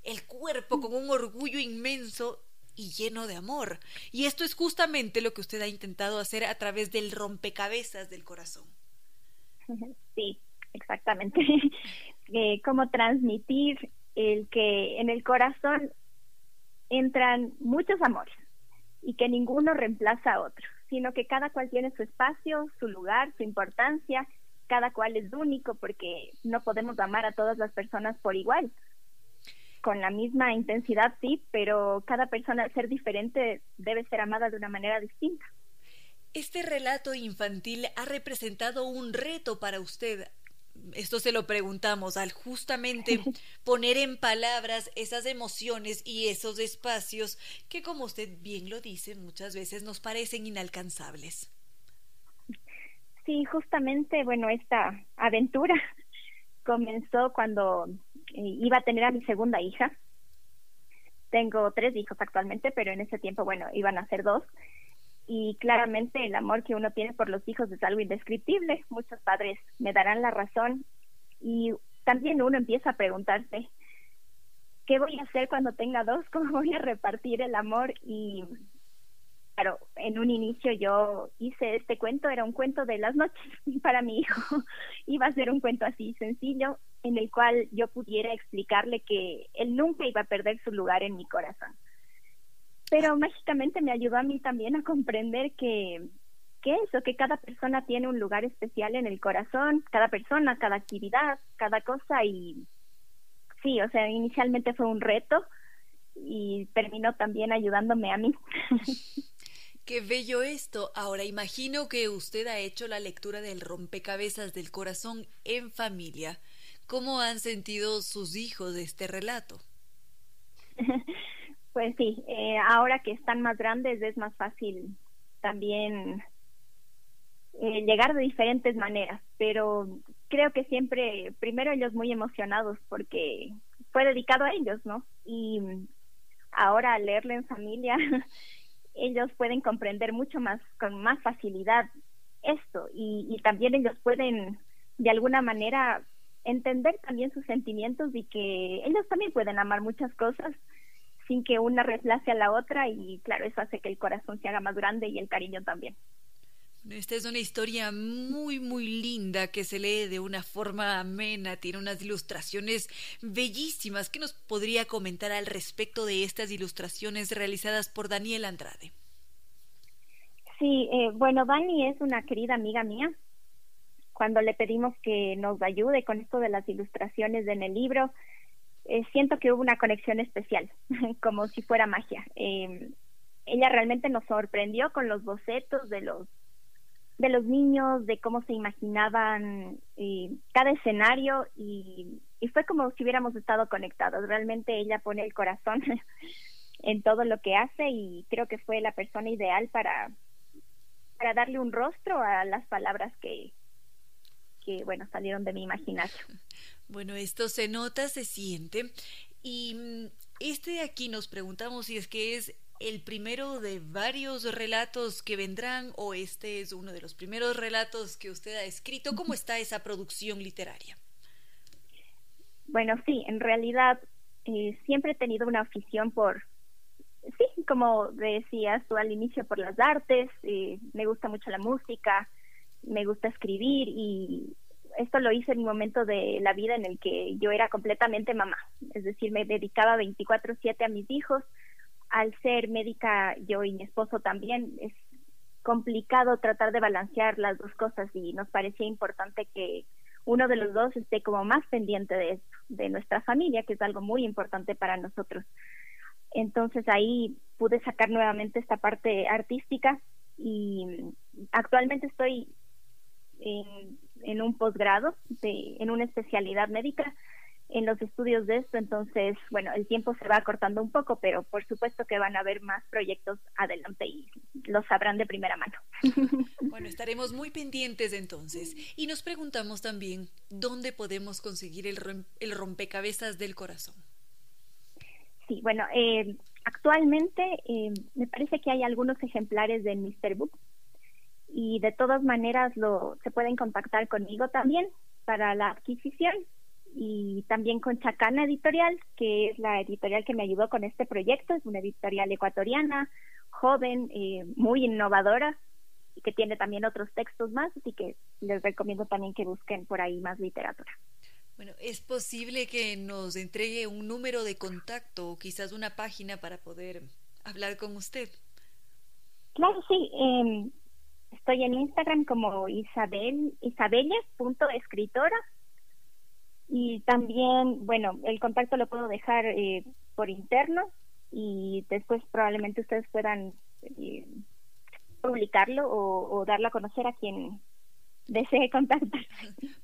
el cuerpo con un orgullo inmenso y lleno de amor? Y esto es justamente lo que usted ha intentado hacer a través del rompecabezas del corazón. Sí, exactamente. Eh, cómo transmitir el que en el corazón entran muchos amores y que ninguno reemplaza a otro, sino que cada cual tiene su espacio, su lugar, su importancia, cada cual es único porque no podemos amar a todas las personas por igual. Con la misma intensidad, sí, pero cada persona al ser diferente debe ser amada de una manera distinta. Este relato infantil ha representado un reto para usted esto se lo preguntamos, al justamente poner en palabras esas emociones y esos espacios que, como usted bien lo dice, muchas veces nos parecen inalcanzables. Sí, justamente, bueno, esta aventura comenzó cuando eh, iba a tener a mi segunda hija. Tengo tres hijos actualmente, pero en ese tiempo, bueno, iban a ser dos y claramente el amor que uno tiene por los hijos es algo indescriptible. Muchos padres me darán la razón y también uno empieza a preguntarse, ¿qué voy a hacer cuando tenga dos? ¿Cómo voy a repartir el amor? Y claro, en un inicio yo hice este cuento, era un cuento de las noches para mi hijo. iba a ser un cuento así sencillo en el cual yo pudiera explicarle que él nunca iba a perder su lugar en mi corazón pero mágicamente me ayudó a mí también a comprender que, que eso, que cada persona tiene un lugar especial en el corazón, cada persona, cada actividad, cada cosa y sí, o sea, inicialmente fue un reto y terminó también ayudándome a mí. Qué bello esto. Ahora imagino que usted ha hecho la lectura del rompecabezas del corazón en familia. ¿Cómo han sentido sus hijos de este relato? Pues sí, eh, ahora que están más grandes es más fácil también eh, llegar de diferentes maneras, pero creo que siempre, primero ellos muy emocionados porque fue dedicado a ellos, ¿no? Y ahora al leerlo en familia, ellos pueden comprender mucho más, con más facilidad esto y, y también ellos pueden de alguna manera entender también sus sentimientos y que ellos también pueden amar muchas cosas sin que una reemplace a la otra y claro, eso hace que el corazón se haga más grande y el cariño también. Esta es una historia muy, muy linda que se lee de una forma amena, tiene unas ilustraciones bellísimas. ¿Qué nos podría comentar al respecto de estas ilustraciones realizadas por Daniel Andrade? Sí, eh, bueno, Dani es una querida amiga mía. Cuando le pedimos que nos ayude con esto de las ilustraciones en el libro, eh, siento que hubo una conexión especial, como si fuera magia. Eh, ella realmente nos sorprendió con los bocetos de los de los niños, de cómo se imaginaban eh, cada escenario y, y fue como si hubiéramos estado conectados. Realmente ella pone el corazón en todo lo que hace y creo que fue la persona ideal para, para darle un rostro a las palabras que, que bueno, salieron de mi imaginación. Bueno, esto se nota, se siente. Y mm, este de aquí nos preguntamos si es que es el primero de varios relatos que vendrán o este es uno de los primeros relatos que usted ha escrito. ¿Cómo está esa producción literaria? Bueno, sí, en realidad eh, siempre he tenido una afición por, sí, como decías tú al inicio, por las artes, eh, me gusta mucho la música, me gusta escribir y esto lo hice en un momento de la vida en el que yo era completamente mamá, es decir, me dedicaba 24/7 a mis hijos. Al ser médica yo y mi esposo también es complicado tratar de balancear las dos cosas y nos parecía importante que uno de los dos esté como más pendiente de esto, de nuestra familia, que es algo muy importante para nosotros. Entonces ahí pude sacar nuevamente esta parte artística y actualmente estoy en, en un posgrado, en una especialidad médica, en los estudios de esto, entonces, bueno, el tiempo se va acortando un poco, pero por supuesto que van a haber más proyectos adelante y lo sabrán de primera mano. Bueno, estaremos muy pendientes entonces. Y nos preguntamos también, ¿dónde podemos conseguir el, el rompecabezas del corazón? Sí, bueno, eh, actualmente eh, me parece que hay algunos ejemplares de Mr. Book y de todas maneras lo, se pueden contactar conmigo también para la adquisición y también con Chacana Editorial, que es la editorial que me ayudó con este proyecto. Es una editorial ecuatoriana, joven, eh, muy innovadora y que tiene también otros textos más, así que les recomiendo también que busquen por ahí más literatura. Bueno, ¿es posible que nos entregue un número de contacto o quizás una página para poder hablar con usted? Claro, sí. Eh, estoy en Instagram como Isabel, isabella.escritora y también, bueno, el contacto lo puedo dejar eh, por interno y después probablemente ustedes puedan eh, publicarlo o, o, darlo a conocer a quien desee contactar.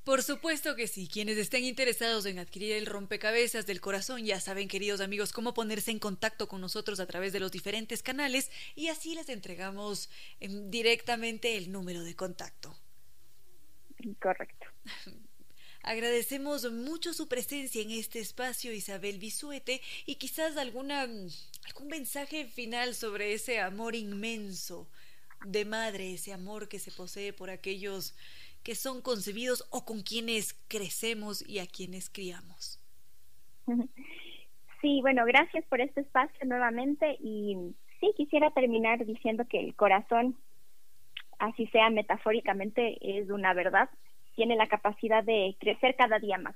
Por supuesto que sí. Quienes estén interesados en adquirir el rompecabezas del corazón ya saben, queridos amigos, cómo ponerse en contacto con nosotros a través de los diferentes canales y así les entregamos em, directamente el número de contacto. Correcto. Agradecemos mucho su presencia en este espacio, Isabel Bisuete, y quizás alguna, algún mensaje final sobre ese amor inmenso de madre, ese amor que se posee por aquellos que son concebidos o con quienes crecemos y a quienes criamos. Sí, bueno, gracias por este espacio nuevamente y sí, quisiera terminar diciendo que el corazón, así sea metafóricamente, es una verdad tiene la capacidad de crecer cada día más.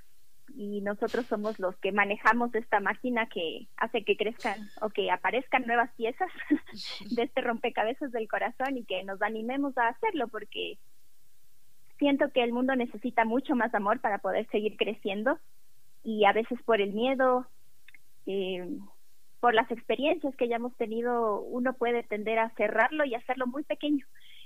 Y nosotros somos los que manejamos esta máquina que hace que crezcan o que aparezcan nuevas piezas de este rompecabezas del corazón y que nos animemos a hacerlo porque siento que el mundo necesita mucho más amor para poder seguir creciendo y a veces por el miedo, eh, por las experiencias que ya hemos tenido, uno puede tender a cerrarlo y hacerlo muy pequeño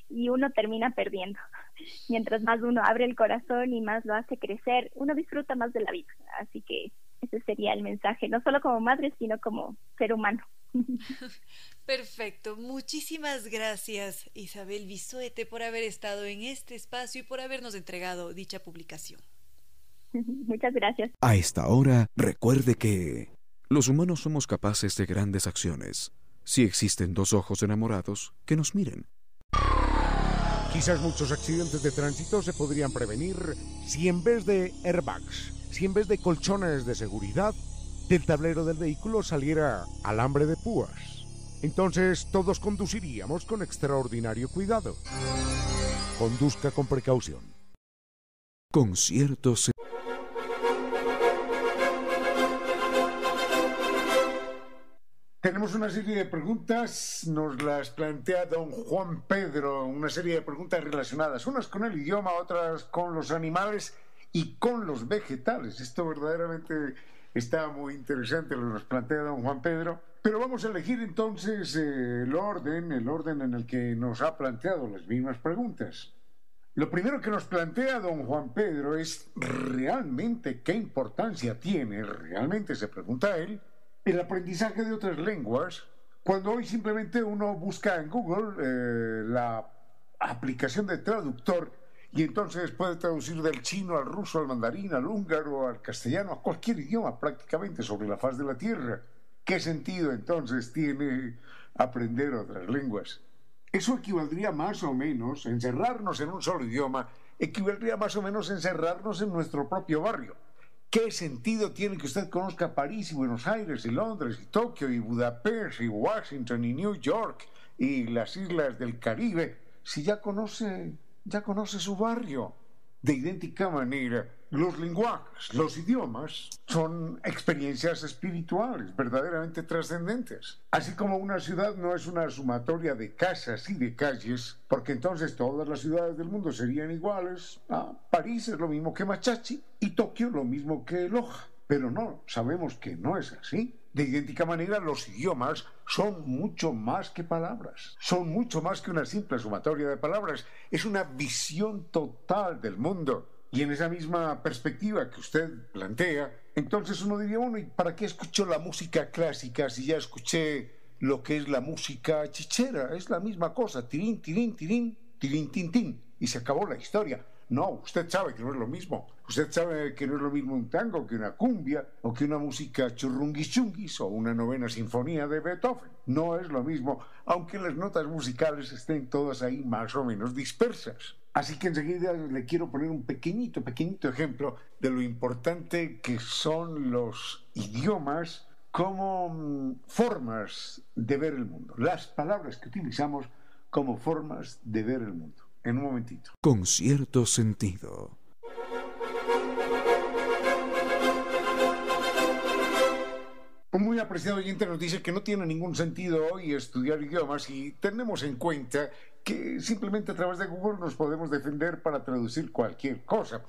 y uno termina perdiendo. Mientras más uno abre el corazón y más lo hace crecer, uno disfruta más de la vida. Así que ese sería el mensaje, no solo como madre, sino como ser humano. Perfecto. Muchísimas gracias, Isabel Bisuete, por haber estado en este espacio y por habernos entregado dicha publicación. Muchas gracias. A esta hora, recuerde que los humanos somos capaces de grandes acciones. Si existen dos ojos enamorados, que nos miren. Quizás muchos accidentes de tránsito se podrían prevenir si en vez de airbags, si en vez de colchones de seguridad, del tablero del vehículo saliera alambre de púas. Entonces todos conduciríamos con extraordinario cuidado. Conduzca con precaución. Con Tenemos una serie de preguntas, nos las plantea don Juan Pedro, una serie de preguntas relacionadas, unas con el idioma, otras con los animales y con los vegetales. Esto verdaderamente está muy interesante lo nos plantea don Juan Pedro. Pero vamos a elegir entonces eh, el orden, el orden en el que nos ha planteado las mismas preguntas. Lo primero que nos plantea don Juan Pedro es realmente qué importancia tiene, realmente se pregunta él, el aprendizaje de otras lenguas, cuando hoy simplemente uno busca en Google eh, la aplicación de traductor y entonces puede traducir del chino al ruso, al mandarín, al húngaro, al castellano, a cualquier idioma prácticamente sobre la faz de la tierra. ¿Qué sentido entonces tiene aprender otras lenguas? Eso equivaldría más o menos, encerrarnos en un solo idioma, equivaldría más o menos encerrarnos en nuestro propio barrio. ¿Qué sentido tiene que usted conozca París y Buenos Aires y Londres y Tokio y Budapest y Washington y New York y las islas del Caribe si ya conoce, ya conoce su barrio? De idéntica manera, los lenguajes, los idiomas, son experiencias espirituales verdaderamente trascendentes. Así como una ciudad no es una sumatoria de casas y de calles, porque entonces todas las ciudades del mundo serían iguales. Ah, París es lo mismo que Machachi y Tokio lo mismo que Loja. Pero no, sabemos que no es así. De idéntica manera, los idiomas son mucho más que palabras, son mucho más que una simple sumatoria de palabras, es una visión total del mundo. Y en esa misma perspectiva que usted plantea, Entonces uno diría, bueno, ¿y para qué escucho la música clásica si ya escuché lo que es la música chichera? Es la misma cosa, tirín, tirín, tirín, tirín, tin, tin, y se acabó la historia. No, usted sabe que no es lo mismo. Usted sabe que no es lo mismo un tango que una cumbia o que una música churrunguis o una novena sinfonía de Beethoven. No es lo mismo, aunque las notas musicales estén todas ahí más o menos dispersas. Así que enseguida le quiero poner un pequeñito, pequeñito ejemplo de lo importante que son los idiomas como mm, formas de ver el mundo. Las palabras que utilizamos como formas de ver el mundo en un momentito. Con cierto sentido. Un muy apreciado oyente nos dice que no tiene ningún sentido hoy estudiar idiomas y tenemos en cuenta que simplemente a través de Google nos podemos defender para traducir cualquier cosa.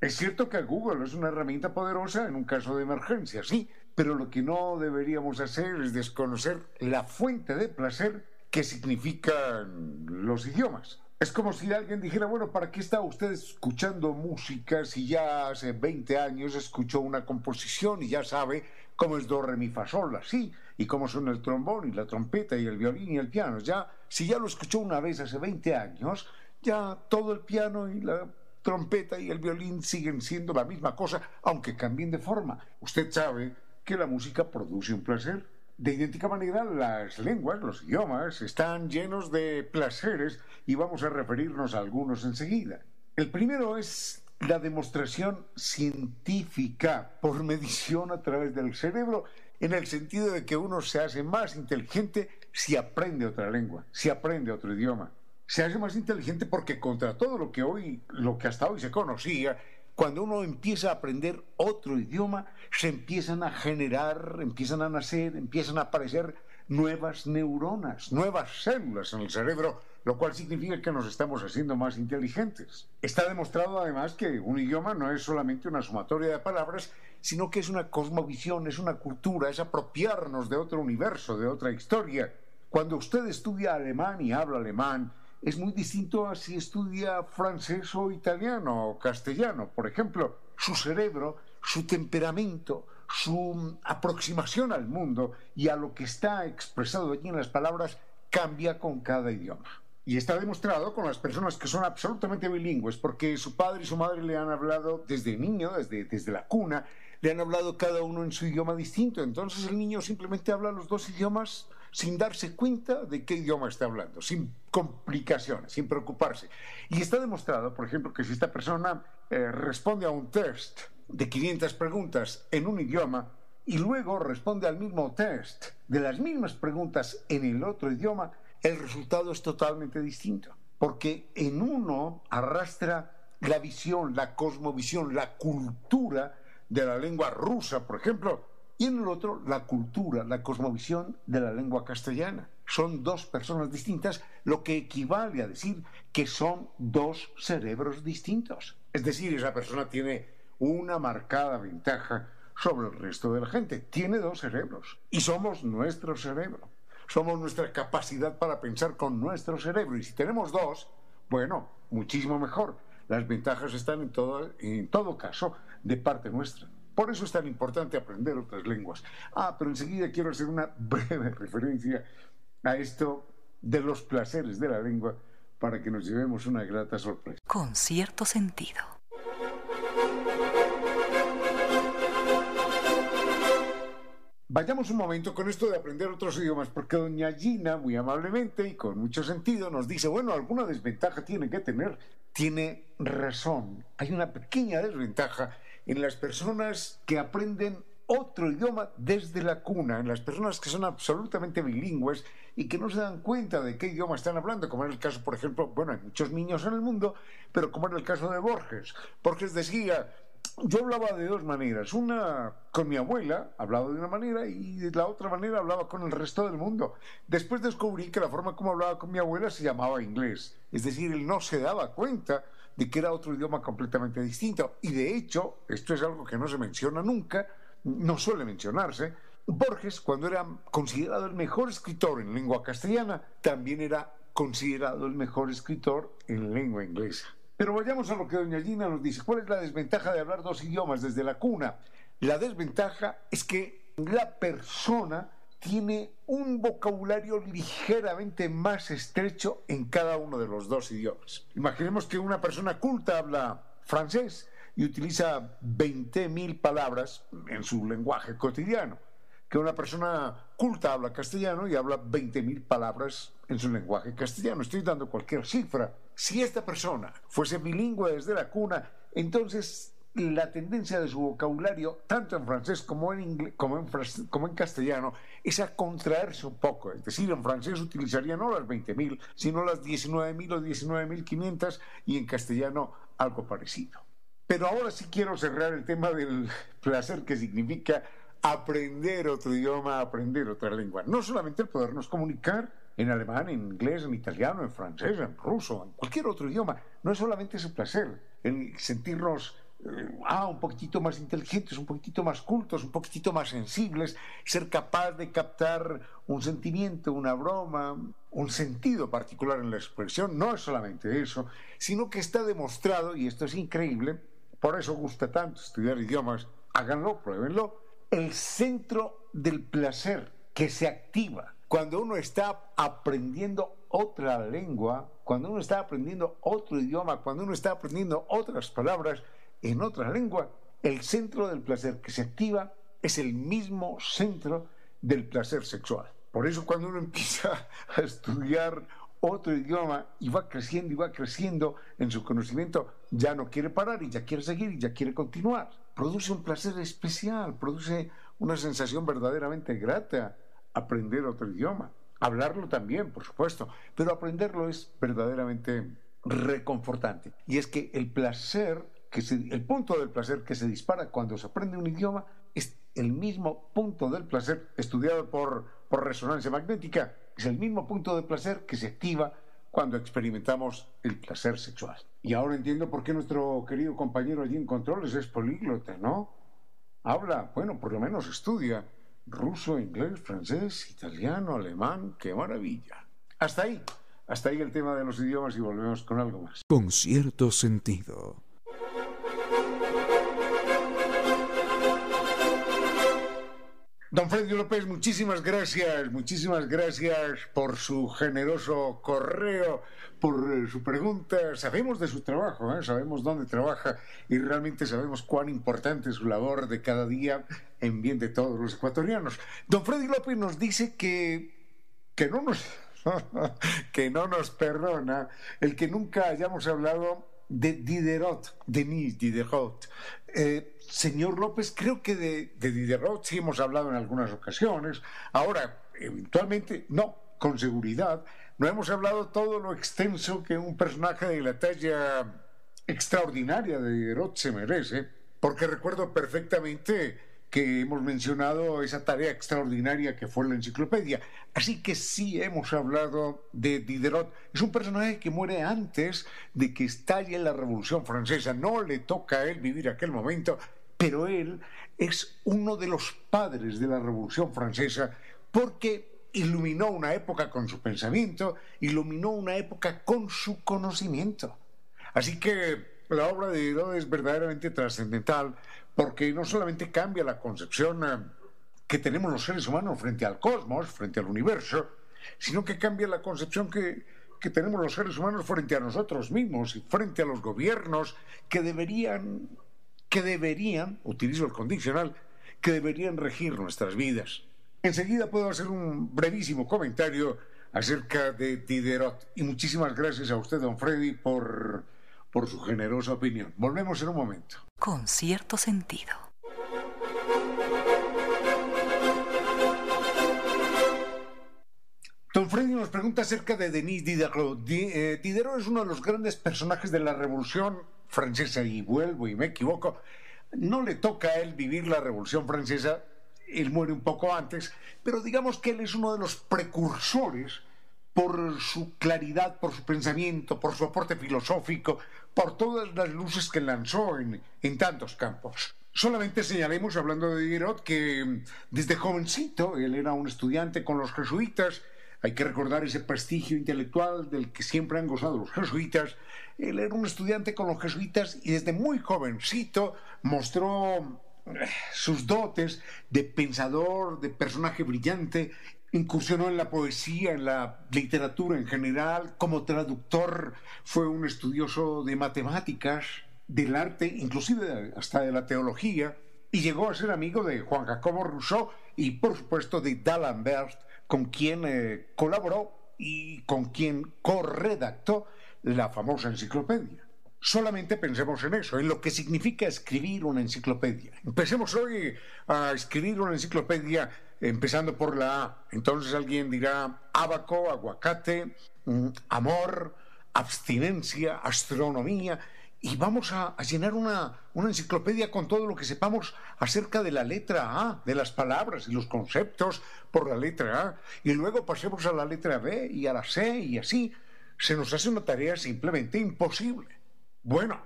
Es cierto que Google es una herramienta poderosa en un caso de emergencia, sí, pero lo que no deberíamos hacer es desconocer la fuente de placer que significan los idiomas. Es como si alguien dijera, bueno, ¿para qué está usted escuchando música si ya hace 20 años escuchó una composición y ya sabe cómo es do, re, mi, fa, sol, así, y cómo son el trombón y la trompeta y el violín y el piano? Ya, si ya lo escuchó una vez hace 20 años, ya todo el piano y la trompeta y el violín siguen siendo la misma cosa, aunque cambien de forma. Usted sabe que la música produce un placer de idéntica manera, las lenguas, los idiomas, están llenos de placeres y vamos a referirnos a algunos enseguida. El primero es la demostración científica por medición a través del cerebro, en el sentido de que uno se hace más inteligente si aprende otra lengua, si aprende otro idioma. Se hace más inteligente porque contra todo lo que hoy, lo que hasta hoy se conocía, cuando uno empieza a aprender otro idioma, se empiezan a generar, empiezan a nacer, empiezan a aparecer nuevas neuronas, nuevas células en el cerebro, lo cual significa que nos estamos haciendo más inteligentes. Está demostrado además que un idioma no es solamente una sumatoria de palabras, sino que es una cosmovisión, es una cultura, es apropiarnos de otro universo, de otra historia. Cuando usted estudia alemán y habla alemán, es muy distinto a si estudia francés o italiano o castellano. Por ejemplo, su cerebro, su temperamento, su aproximación al mundo y a lo que está expresado allí en las palabras cambia con cada idioma. Y está demostrado con las personas que son absolutamente bilingües, porque su padre y su madre le han hablado desde niño, desde, desde la cuna, le han hablado cada uno en su idioma distinto. Entonces el niño simplemente habla los dos idiomas sin darse cuenta de qué idioma está hablando, sin complicaciones, sin preocuparse. Y está demostrado, por ejemplo, que si esta persona eh, responde a un test de 500 preguntas en un idioma y luego responde al mismo test de las mismas preguntas en el otro idioma, el resultado es totalmente distinto. Porque en uno arrastra la visión, la cosmovisión, la cultura de la lengua rusa, por ejemplo, y en el otro la cultura, la cosmovisión de la lengua castellana. Son dos personas distintas, lo que equivale a decir que son dos cerebros distintos. Es decir, esa persona tiene una marcada ventaja sobre el resto de la gente. Tiene dos cerebros y somos nuestro cerebro. Somos nuestra capacidad para pensar con nuestro cerebro. Y si tenemos dos, bueno, muchísimo mejor. Las ventajas están en todo, en todo caso de parte nuestra. Por eso es tan importante aprender otras lenguas. Ah, pero enseguida quiero hacer una breve referencia a esto de los placeres de la lengua para que nos llevemos una grata sorpresa. Con cierto sentido. Vayamos un momento con esto de aprender otros idiomas, porque doña Gina, muy amablemente y con mucho sentido, nos dice, bueno, alguna desventaja tiene que tener. Tiene razón, hay una pequeña desventaja en las personas que aprenden otro idioma desde la cuna, en las personas que son absolutamente bilingües y que no se dan cuenta de qué idioma están hablando, como era el caso, por ejemplo, bueno, hay muchos niños en el mundo, pero como era el caso de Borges. Borges decía, yo hablaba de dos maneras, una con mi abuela, hablaba de una manera, y de la otra manera hablaba con el resto del mundo. Después descubrí que la forma como hablaba con mi abuela se llamaba inglés, es decir, él no se daba cuenta de que era otro idioma completamente distinto. Y de hecho, esto es algo que no se menciona nunca, no suele mencionarse, Borges, cuando era considerado el mejor escritor en lengua castellana, también era considerado el mejor escritor en lengua inglesa. Pero vayamos a lo que doña Gina nos dice. ¿Cuál es la desventaja de hablar dos idiomas desde la cuna? La desventaja es que la persona tiene un vocabulario ligeramente más estrecho en cada uno de los dos idiomas. Imaginemos que una persona culta habla francés y utiliza 20.000 palabras en su lenguaje cotidiano. Que una persona culta habla castellano y habla 20.000 palabras en su lenguaje castellano. Estoy dando cualquier cifra. Si esta persona fuese bilingüe desde la cuna, entonces la tendencia de su vocabulario, tanto en francés como en, inglés, como en, como castellano, es a contraerse un poco. Es decir, en francés utilizaría no las 20.000, sino las 19.000 o 19.500 y en castellano algo parecido. Pero ahora sí quiero cerrar el tema del placer que significa aprender otro idioma, aprender otra lengua. No solamente el podernos comunicar en alemán, en inglés, en italiano, en francés, en ruso, en cualquier otro idioma. No es solamente ese placer, el sentirnos ah, un poquitito más inteligentes, un poquitito más cultos, un poquitito más sensibles, ser capaz de captar un sentimiento, una broma, un sentido particular en la expresión. No es solamente eso, sino que está demostrado, y esto es increíble, por eso gusta tanto estudiar idiomas, háganlo, pruébenlo, el centro del placer que se activa cuando uno está aprendiendo otra lengua, cuando uno está aprendiendo otro idioma, cuando uno está aprendiendo otras palabras en otra lengua, el centro del placer que se activa es el mismo centro del placer sexual. Por eso cuando uno empieza a estudiar otro idioma y va creciendo y va creciendo en su conocimiento, ya no quiere parar y ya quiere seguir y ya quiere continuar. Produce un placer especial, produce una sensación verdaderamente grata aprender otro idioma. Hablarlo también, por supuesto, pero aprenderlo es verdaderamente reconfortante. Y es que el placer, que el punto del placer que se dispara cuando se aprende un idioma es el mismo punto del placer estudiado por, por resonancia magnética es el mismo punto de placer que se activa cuando experimentamos el placer sexual. Y ahora entiendo por qué nuestro querido compañero allí en controles es políglota, ¿no? Habla, bueno, por lo menos estudia ruso, inglés, francés, italiano, alemán, qué maravilla. Hasta ahí, hasta ahí el tema de los idiomas y volvemos con algo más. Con cierto sentido. Don Freddy López, muchísimas gracias, muchísimas gracias por su generoso correo, por eh, su pregunta. Sabemos de su trabajo, ¿eh? sabemos dónde trabaja y realmente sabemos cuán importante es su labor de cada día en bien de todos los ecuatorianos. Don Freddy López nos dice que, que, no, nos, que no nos perdona el que nunca hayamos hablado de Diderot, Denis Diderot. Eh, señor López, creo que de, de, Diderot sí hemos hablado en algunas ocasiones. Ahora, eventualmente, no, con seguridad, no hemos hablado todo lo extenso que un personaje de la talla extraordinaria de Diderot se merece, porque recuerdo perfectamente que hemos mencionado esa tarea extraordinaria que fue la enciclopedia. Así que sí hemos hablado de Diderot. Es un personaje que muere antes de que estalle la Revolución Francesa. No le toca a él vivir aquel momento, pero él es uno de los padres de la Revolución Francesa porque iluminó una época con su pensamiento, iluminó una época con su conocimiento. Así que la obra de Diderot es verdaderamente trascendental porque no solamente cambia la concepción eh, que tenemos los seres humanos frente al cosmos, frente al universo, sino que cambia la concepción que, que tenemos los seres humanos frente a nosotros mismos y frente a los gobiernos que deberían, que deberían, utilizo el condicional, que deberían regir nuestras vidas. Enseguida puedo hacer un brevísimo comentario acerca de Diderot. Y muchísimas gracias a usted, don Freddy, por por su generosa opinión. Volvemos en un momento. Con cierto sentido. Don Freddy nos pregunta acerca de Denis Diderot. Eh, Diderot es uno de los grandes personajes de la Revolución Francesa y vuelvo y me equivoco. No le toca a él vivir la Revolución Francesa, él muere un poco antes, pero digamos que él es uno de los precursores por su claridad, por su pensamiento, por su aporte filosófico, por todas las luces que lanzó en, en tantos campos. Solamente señalemos, hablando de Diderot, que desde jovencito él era un estudiante con los jesuitas. Hay que recordar ese prestigio intelectual del que siempre han gozado los jesuitas. Él era un estudiante con los jesuitas y desde muy jovencito mostró sus dotes de pensador, de personaje brillante, incursionó en la poesía, en la literatura en general, como traductor fue un estudioso de matemáticas, del arte, inclusive hasta de la teología, y llegó a ser amigo de Juan Jacobo Rousseau y por supuesto de D'Alembert, con quien eh, colaboró y con quien corredactó la famosa enciclopedia. Solamente pensemos en eso, en lo que significa escribir una enciclopedia. Empecemos hoy a escribir una enciclopedia empezando por la A. Entonces alguien dirá abaco, aguacate, mm, amor, abstinencia, astronomía, y vamos a, llenar una, una, enciclopedia con todo lo que sepamos acerca de la letra A, de las palabras y los conceptos por la letra A, y luego pasemos a la letra B y a la C y así. Se nos hace una tarea simplemente imposible. Bueno,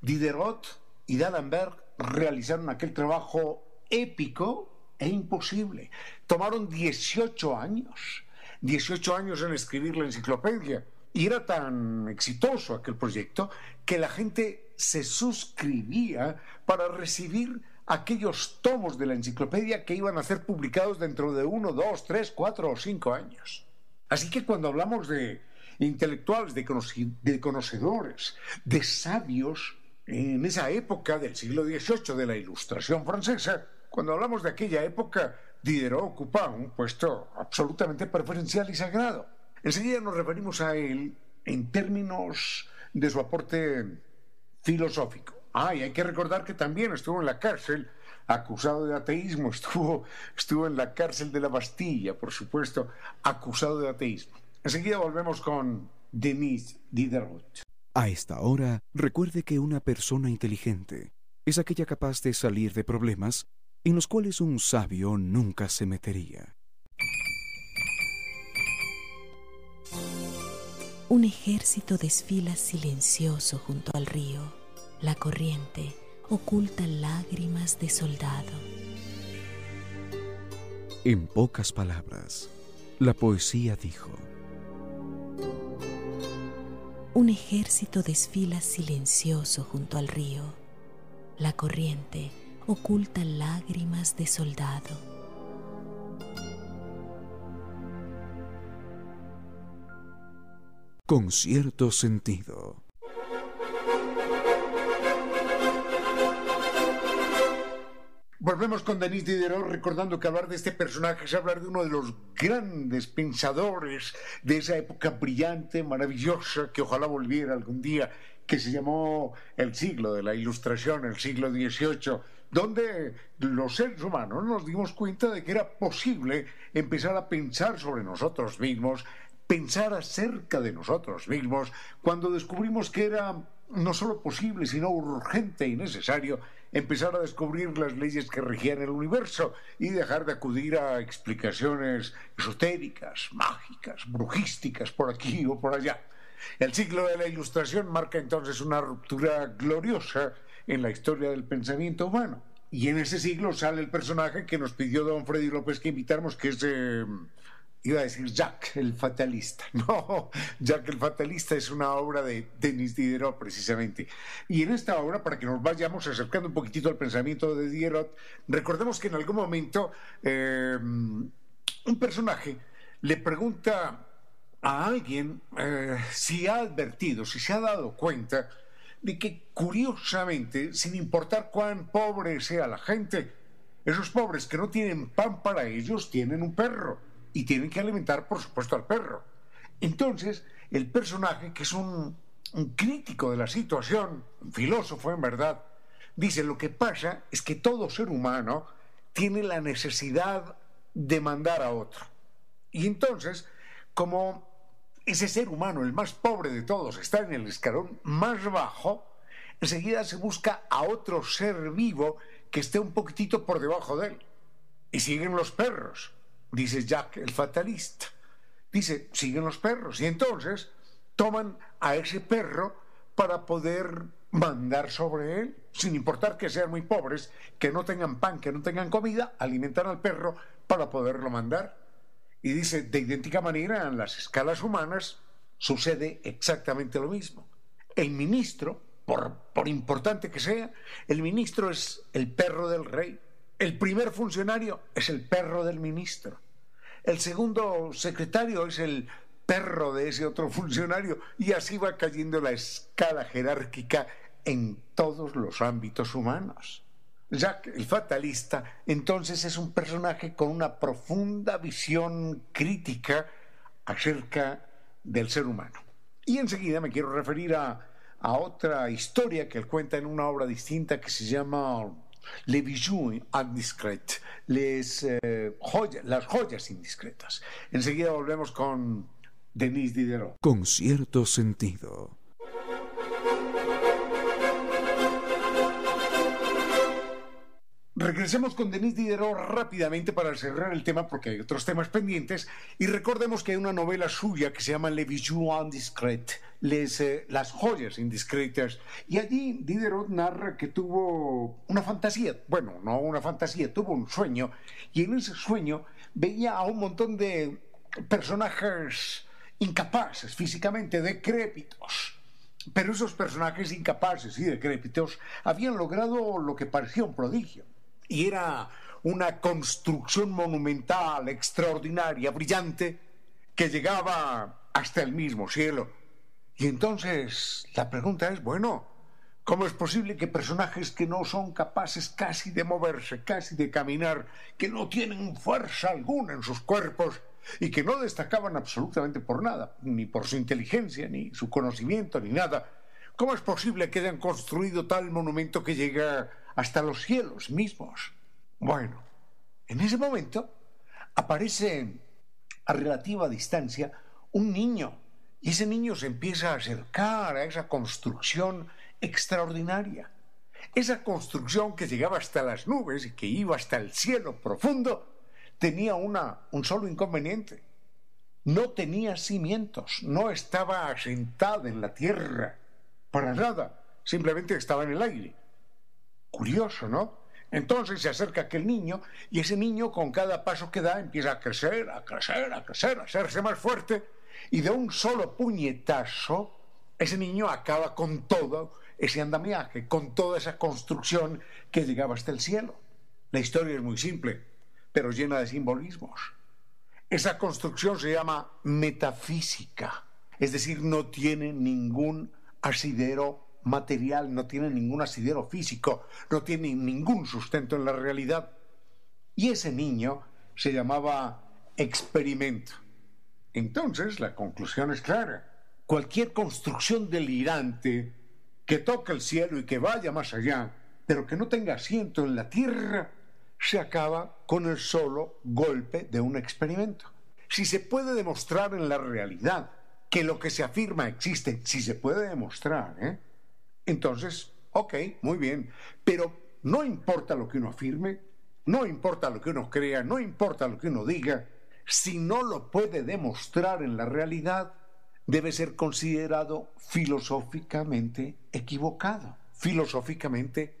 Diderot y D'Alembert realizaron aquel trabajo épico e imposible. Tomaron 18 años, 18 años en escribir la enciclopedia. Y era tan exitoso aquel proyecto que la gente se suscribía para recibir aquellos tomos de la enciclopedia que iban a ser publicados dentro de uno, dos, tres, cuatro o cinco años. Así que cuando hablamos de intelectuales, de, conocedores, de sabios, en esa época del siglo XVIII de la Ilustración francesa, cuando hablamos de aquella época, Diderot ocupa un puesto absolutamente preferencial y sagrado. Enseguida nos referimos a él en términos de su aporte filosófico. Ah, y hay que recordar que también estuvo en la cárcel acusado de ateísmo, estuvo, estuvo en la cárcel de la Bastilla, por supuesto, acusado de ateísmo. Enseguida volvemos con Denis Diderot. A esta hora, recuerde que una persona inteligente es aquella capaz de salir de problemas en los cuales un sabio nunca se metería. Un ejército desfila silencioso junto al río. La corriente oculta lágrimas de soldado. En pocas palabras, la poesía dijo, Un ejército desfila silencioso junto al río. La corriente oculta lágrimas de soldado. Con cierto sentido. Volvemos con Denis Diderot recordando que hablar de este personaje es hablar de uno de los grandes pensadores de esa época brillante, maravillosa, que ojalá volviera algún día, que se llamó el siglo de la Ilustración, el siglo XVIII, donde los seres humanos nos dimos cuenta de que era posible empezar a pensar sobre nosotros mismos, pensar acerca de nosotros mismos, cuando descubrimos que era no solo posible, sino urgente y necesario empezar a descubrir las leyes que regían el universo y dejar de acudir a explicaciones esotéricas, mágicas, brujísticas por aquí o por allá. El siglo de la Ilustración marca entonces una ruptura gloriosa en la historia del pensamiento humano. Y en ese siglo sale el personaje que nos pidió don Freddy López que invitáramos, que es... Eh, iba a decir Jack el Fatalista. No, Jack el Fatalista es una obra de Denis Diderot precisamente. Y en esta obra, para que nos vayamos acercando un poquitito al pensamiento de Diderot, recordemos que en algún momento eh, un personaje le pregunta a alguien eh, si ha advertido, si se ha dado cuenta de que curiosamente, sin importar cuán pobre sea la gente, esos pobres que no tienen pan para ellos tienen un perro y tienen que alimentar, por supuesto, al perro. Entonces, el personaje, que es un, crítico de la situación, un filósofo en verdad, dice, lo que pasa es que todo ser humano tiene la necesidad de mandar a otro. Y entonces, como ese ser humano, el más pobre de todos, está en el escalón más bajo, enseguida se busca a otro ser vivo que esté un poquitito por debajo de él. Y siguen los perros dice Jack el fatalista. Dice, siguen los perros. Y entonces toman a ese perro para poder mandar sobre él, sin importar que sean muy pobres, que no tengan pan, que no tengan comida, alimentar al perro para poderlo mandar. Y dice, de idéntica manera, en las escalas humanas sucede exactamente lo mismo. El ministro por, por importante que sea, el ministro es el perro del rey. El primer funcionario es el perro del ministro. El segundo secretario es el perro de ese otro funcionario y así va cayendo la escala jerárquica en todos los ámbitos humanos. Jacques, el fatalista, entonces es un personaje con una profunda visión crítica acerca del ser humano. Y enseguida me quiero referir a, otra historia que él cuenta en una obra distinta que se llama Les bijoux indiscrets, eh, las joyas indiscretas. Enseguida volvemos con Denis Diderot. Con cierto sentido. Regresemos con Denis Diderot rápidamente para cerrar el tema porque hay otros temas pendientes. Y recordemos que hay una novela suya que se llama Les bijoux indiscrets, les, eh, las joyas indiscretas. Y allí Diderot narra que tuvo una fantasía, bueno, no una fantasía, tuvo un sueño. Y en ese sueño veía a un montón de personajes incapaces físicamente, decrépitos. Pero esos personajes incapaces y decrépitos habían logrado lo que parecía un prodigio y era una construcción monumental, extraordinaria, brillante, que llegaba hasta el mismo cielo. Y entonces la pregunta es, bueno, ¿cómo es posible que personajes que no son capaces casi de moverse, casi de caminar, que no tienen fuerza alguna en sus cuerpos y que no destacaban absolutamente por nada, ni por su inteligencia, ni su conocimiento, ni nada, ¿cómo es posible que hayan construido tal monumento que llega hasta los cielos mismos. Bueno, en ese momento aparece a relativa distancia un niño y ese niño se empieza a acercar a esa construcción extraordinaria. Esa construcción que llegaba hasta las nubes y que iba hasta el cielo profundo tenía una, un solo inconveniente. No tenía cimientos, no estaba asentada en la tierra, para nada, simplemente estaba en el aire. Curioso, ¿no? Entonces se acerca aquel niño y ese niño con cada paso que da empieza a crecer, a crecer, a crecer, a hacerse más fuerte y de un solo puñetazo ese niño acaba con todo ese andamiaje, con toda esa construcción que llegaba hasta el cielo. La historia es muy simple, pero llena de simbolismos. Esa construcción se llama metafísica, es decir, no tiene ningún asidero material, no tiene ningún asidero físico, no tiene ningún sustento en la realidad. Y ese niño se llamaba experimento. Entonces, la conclusión es clara. Cualquier construcción delirante que toque el cielo y que vaya más allá, pero que no tenga asiento en la tierra, se acaba con el solo golpe de un experimento. Si se puede demostrar en la realidad que lo que se afirma existe, si se puede demostrar, ¿eh? Entonces, ok, muy bien, pero no importa lo que uno afirme, no importa lo que uno crea, no importa lo que uno diga, si no lo puede demostrar en la realidad, debe ser considerado filosóficamente equivocado, filosóficamente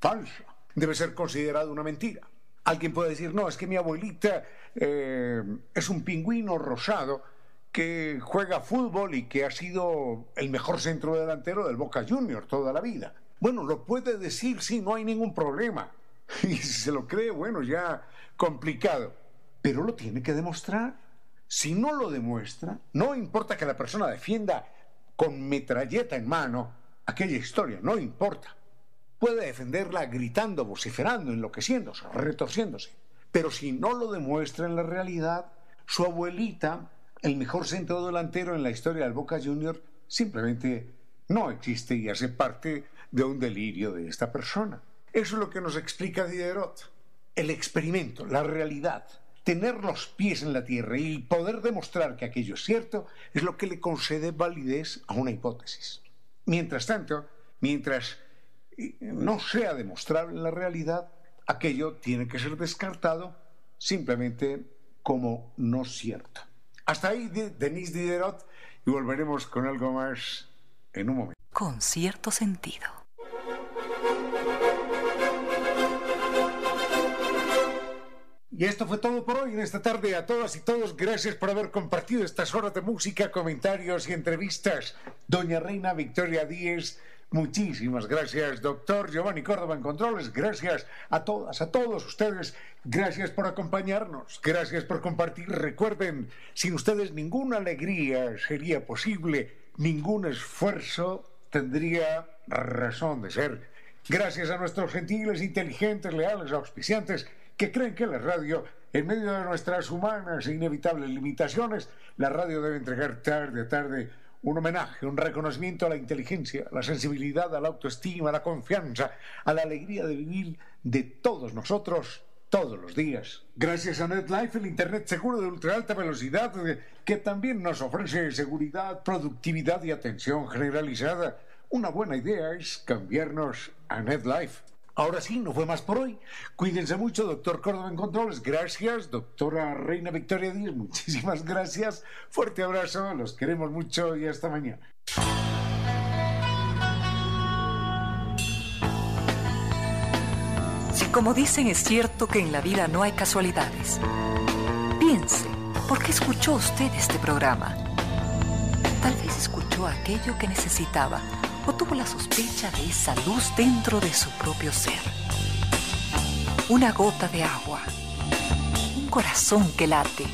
falso, debe ser considerado una mentira. Alguien puede decir, no, es que mi abuelita eh, es un pingüino rosado que juega fútbol y que ha sido el mejor centro delantero del Boca Junior toda la vida. Bueno, lo puede decir, sí, no hay ningún problema. Y si se lo cree, bueno, ya complicado. Pero lo tiene que demostrar. Si no lo demuestra, no importa que la persona defienda con metralleta en mano aquella historia, no importa. Puede defenderla gritando, vociferando, enloqueciéndose, retorciéndose. Pero si no lo demuestra en la realidad, su abuelita el mejor centro delantero en la historia del Boca Junior simplemente no existe y hace parte de un delirio de esta persona. Eso es lo que nos explica Diderot. El experimento, la realidad, tener los pies en la tierra y poder demostrar que aquello es cierto es lo que le concede validez a una hipótesis. Mientras tanto, mientras eh, no sea demostrable la realidad, aquello tiene que ser descartado simplemente como no cierto. Hasta ahí Denise Diderot y volveremos con algo más en un momento. Con cierto sentido. Y esto fue todo por hoy en esta tarde. A todas y todos, gracias por haber compartido estas horas de música, comentarios y entrevistas. Doña Reina Victoria Díez, Muchísimas gracias, doctor Giovanni Córdoba en Controles. Gracias a todas, a todos ustedes. Gracias por acompañarnos. Gracias por compartir. Recuerden, sin ustedes ninguna alegría sería posible, ningún esfuerzo tendría razón de ser. Gracias a nuestros gentiles, inteligentes, leales, auspiciantes que creen que la radio, en medio de nuestras humanas e inevitables limitaciones, la radio debe entregar tarde a tarde un homenaje, un reconocimiento a la inteligencia, a la sensibilidad, a la autoestima, a la confianza, a la alegría de vivir de todos nosotros todos los días. Gracias a NetLife, el Internet seguro de ultra alta velocidad, eh, que también nos ofrece seguridad, productividad y atención generalizada. Una buena idea es cambiarnos a NetLife. Ahora sí, no fue más por hoy. Cuídense mucho, doctor Córdoba en Controles. Gracias, doctora Reina Victoria Díaz. Muchísimas gracias. Fuerte abrazo, los queremos mucho y hasta mañana. Si como dicen es cierto que en la vida no hay casualidades, piense, ¿por qué escuchó usted este programa? Tal vez escuchó aquello que necesitaba o tuvo la sospecha de esa luz dentro de su propio ser. Una gota de agua, un corazón que late,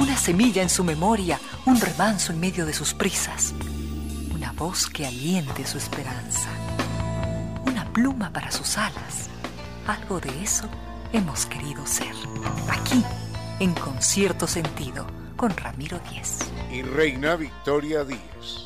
una semilla en su memoria, un remanso en medio de sus prisas, una voz que aliente su esperanza, una pluma para sus alas. Algo de eso hemos querido ser. Aquí, en concierto sentido, con Ramiro Díez. Y Reina Victoria Díez.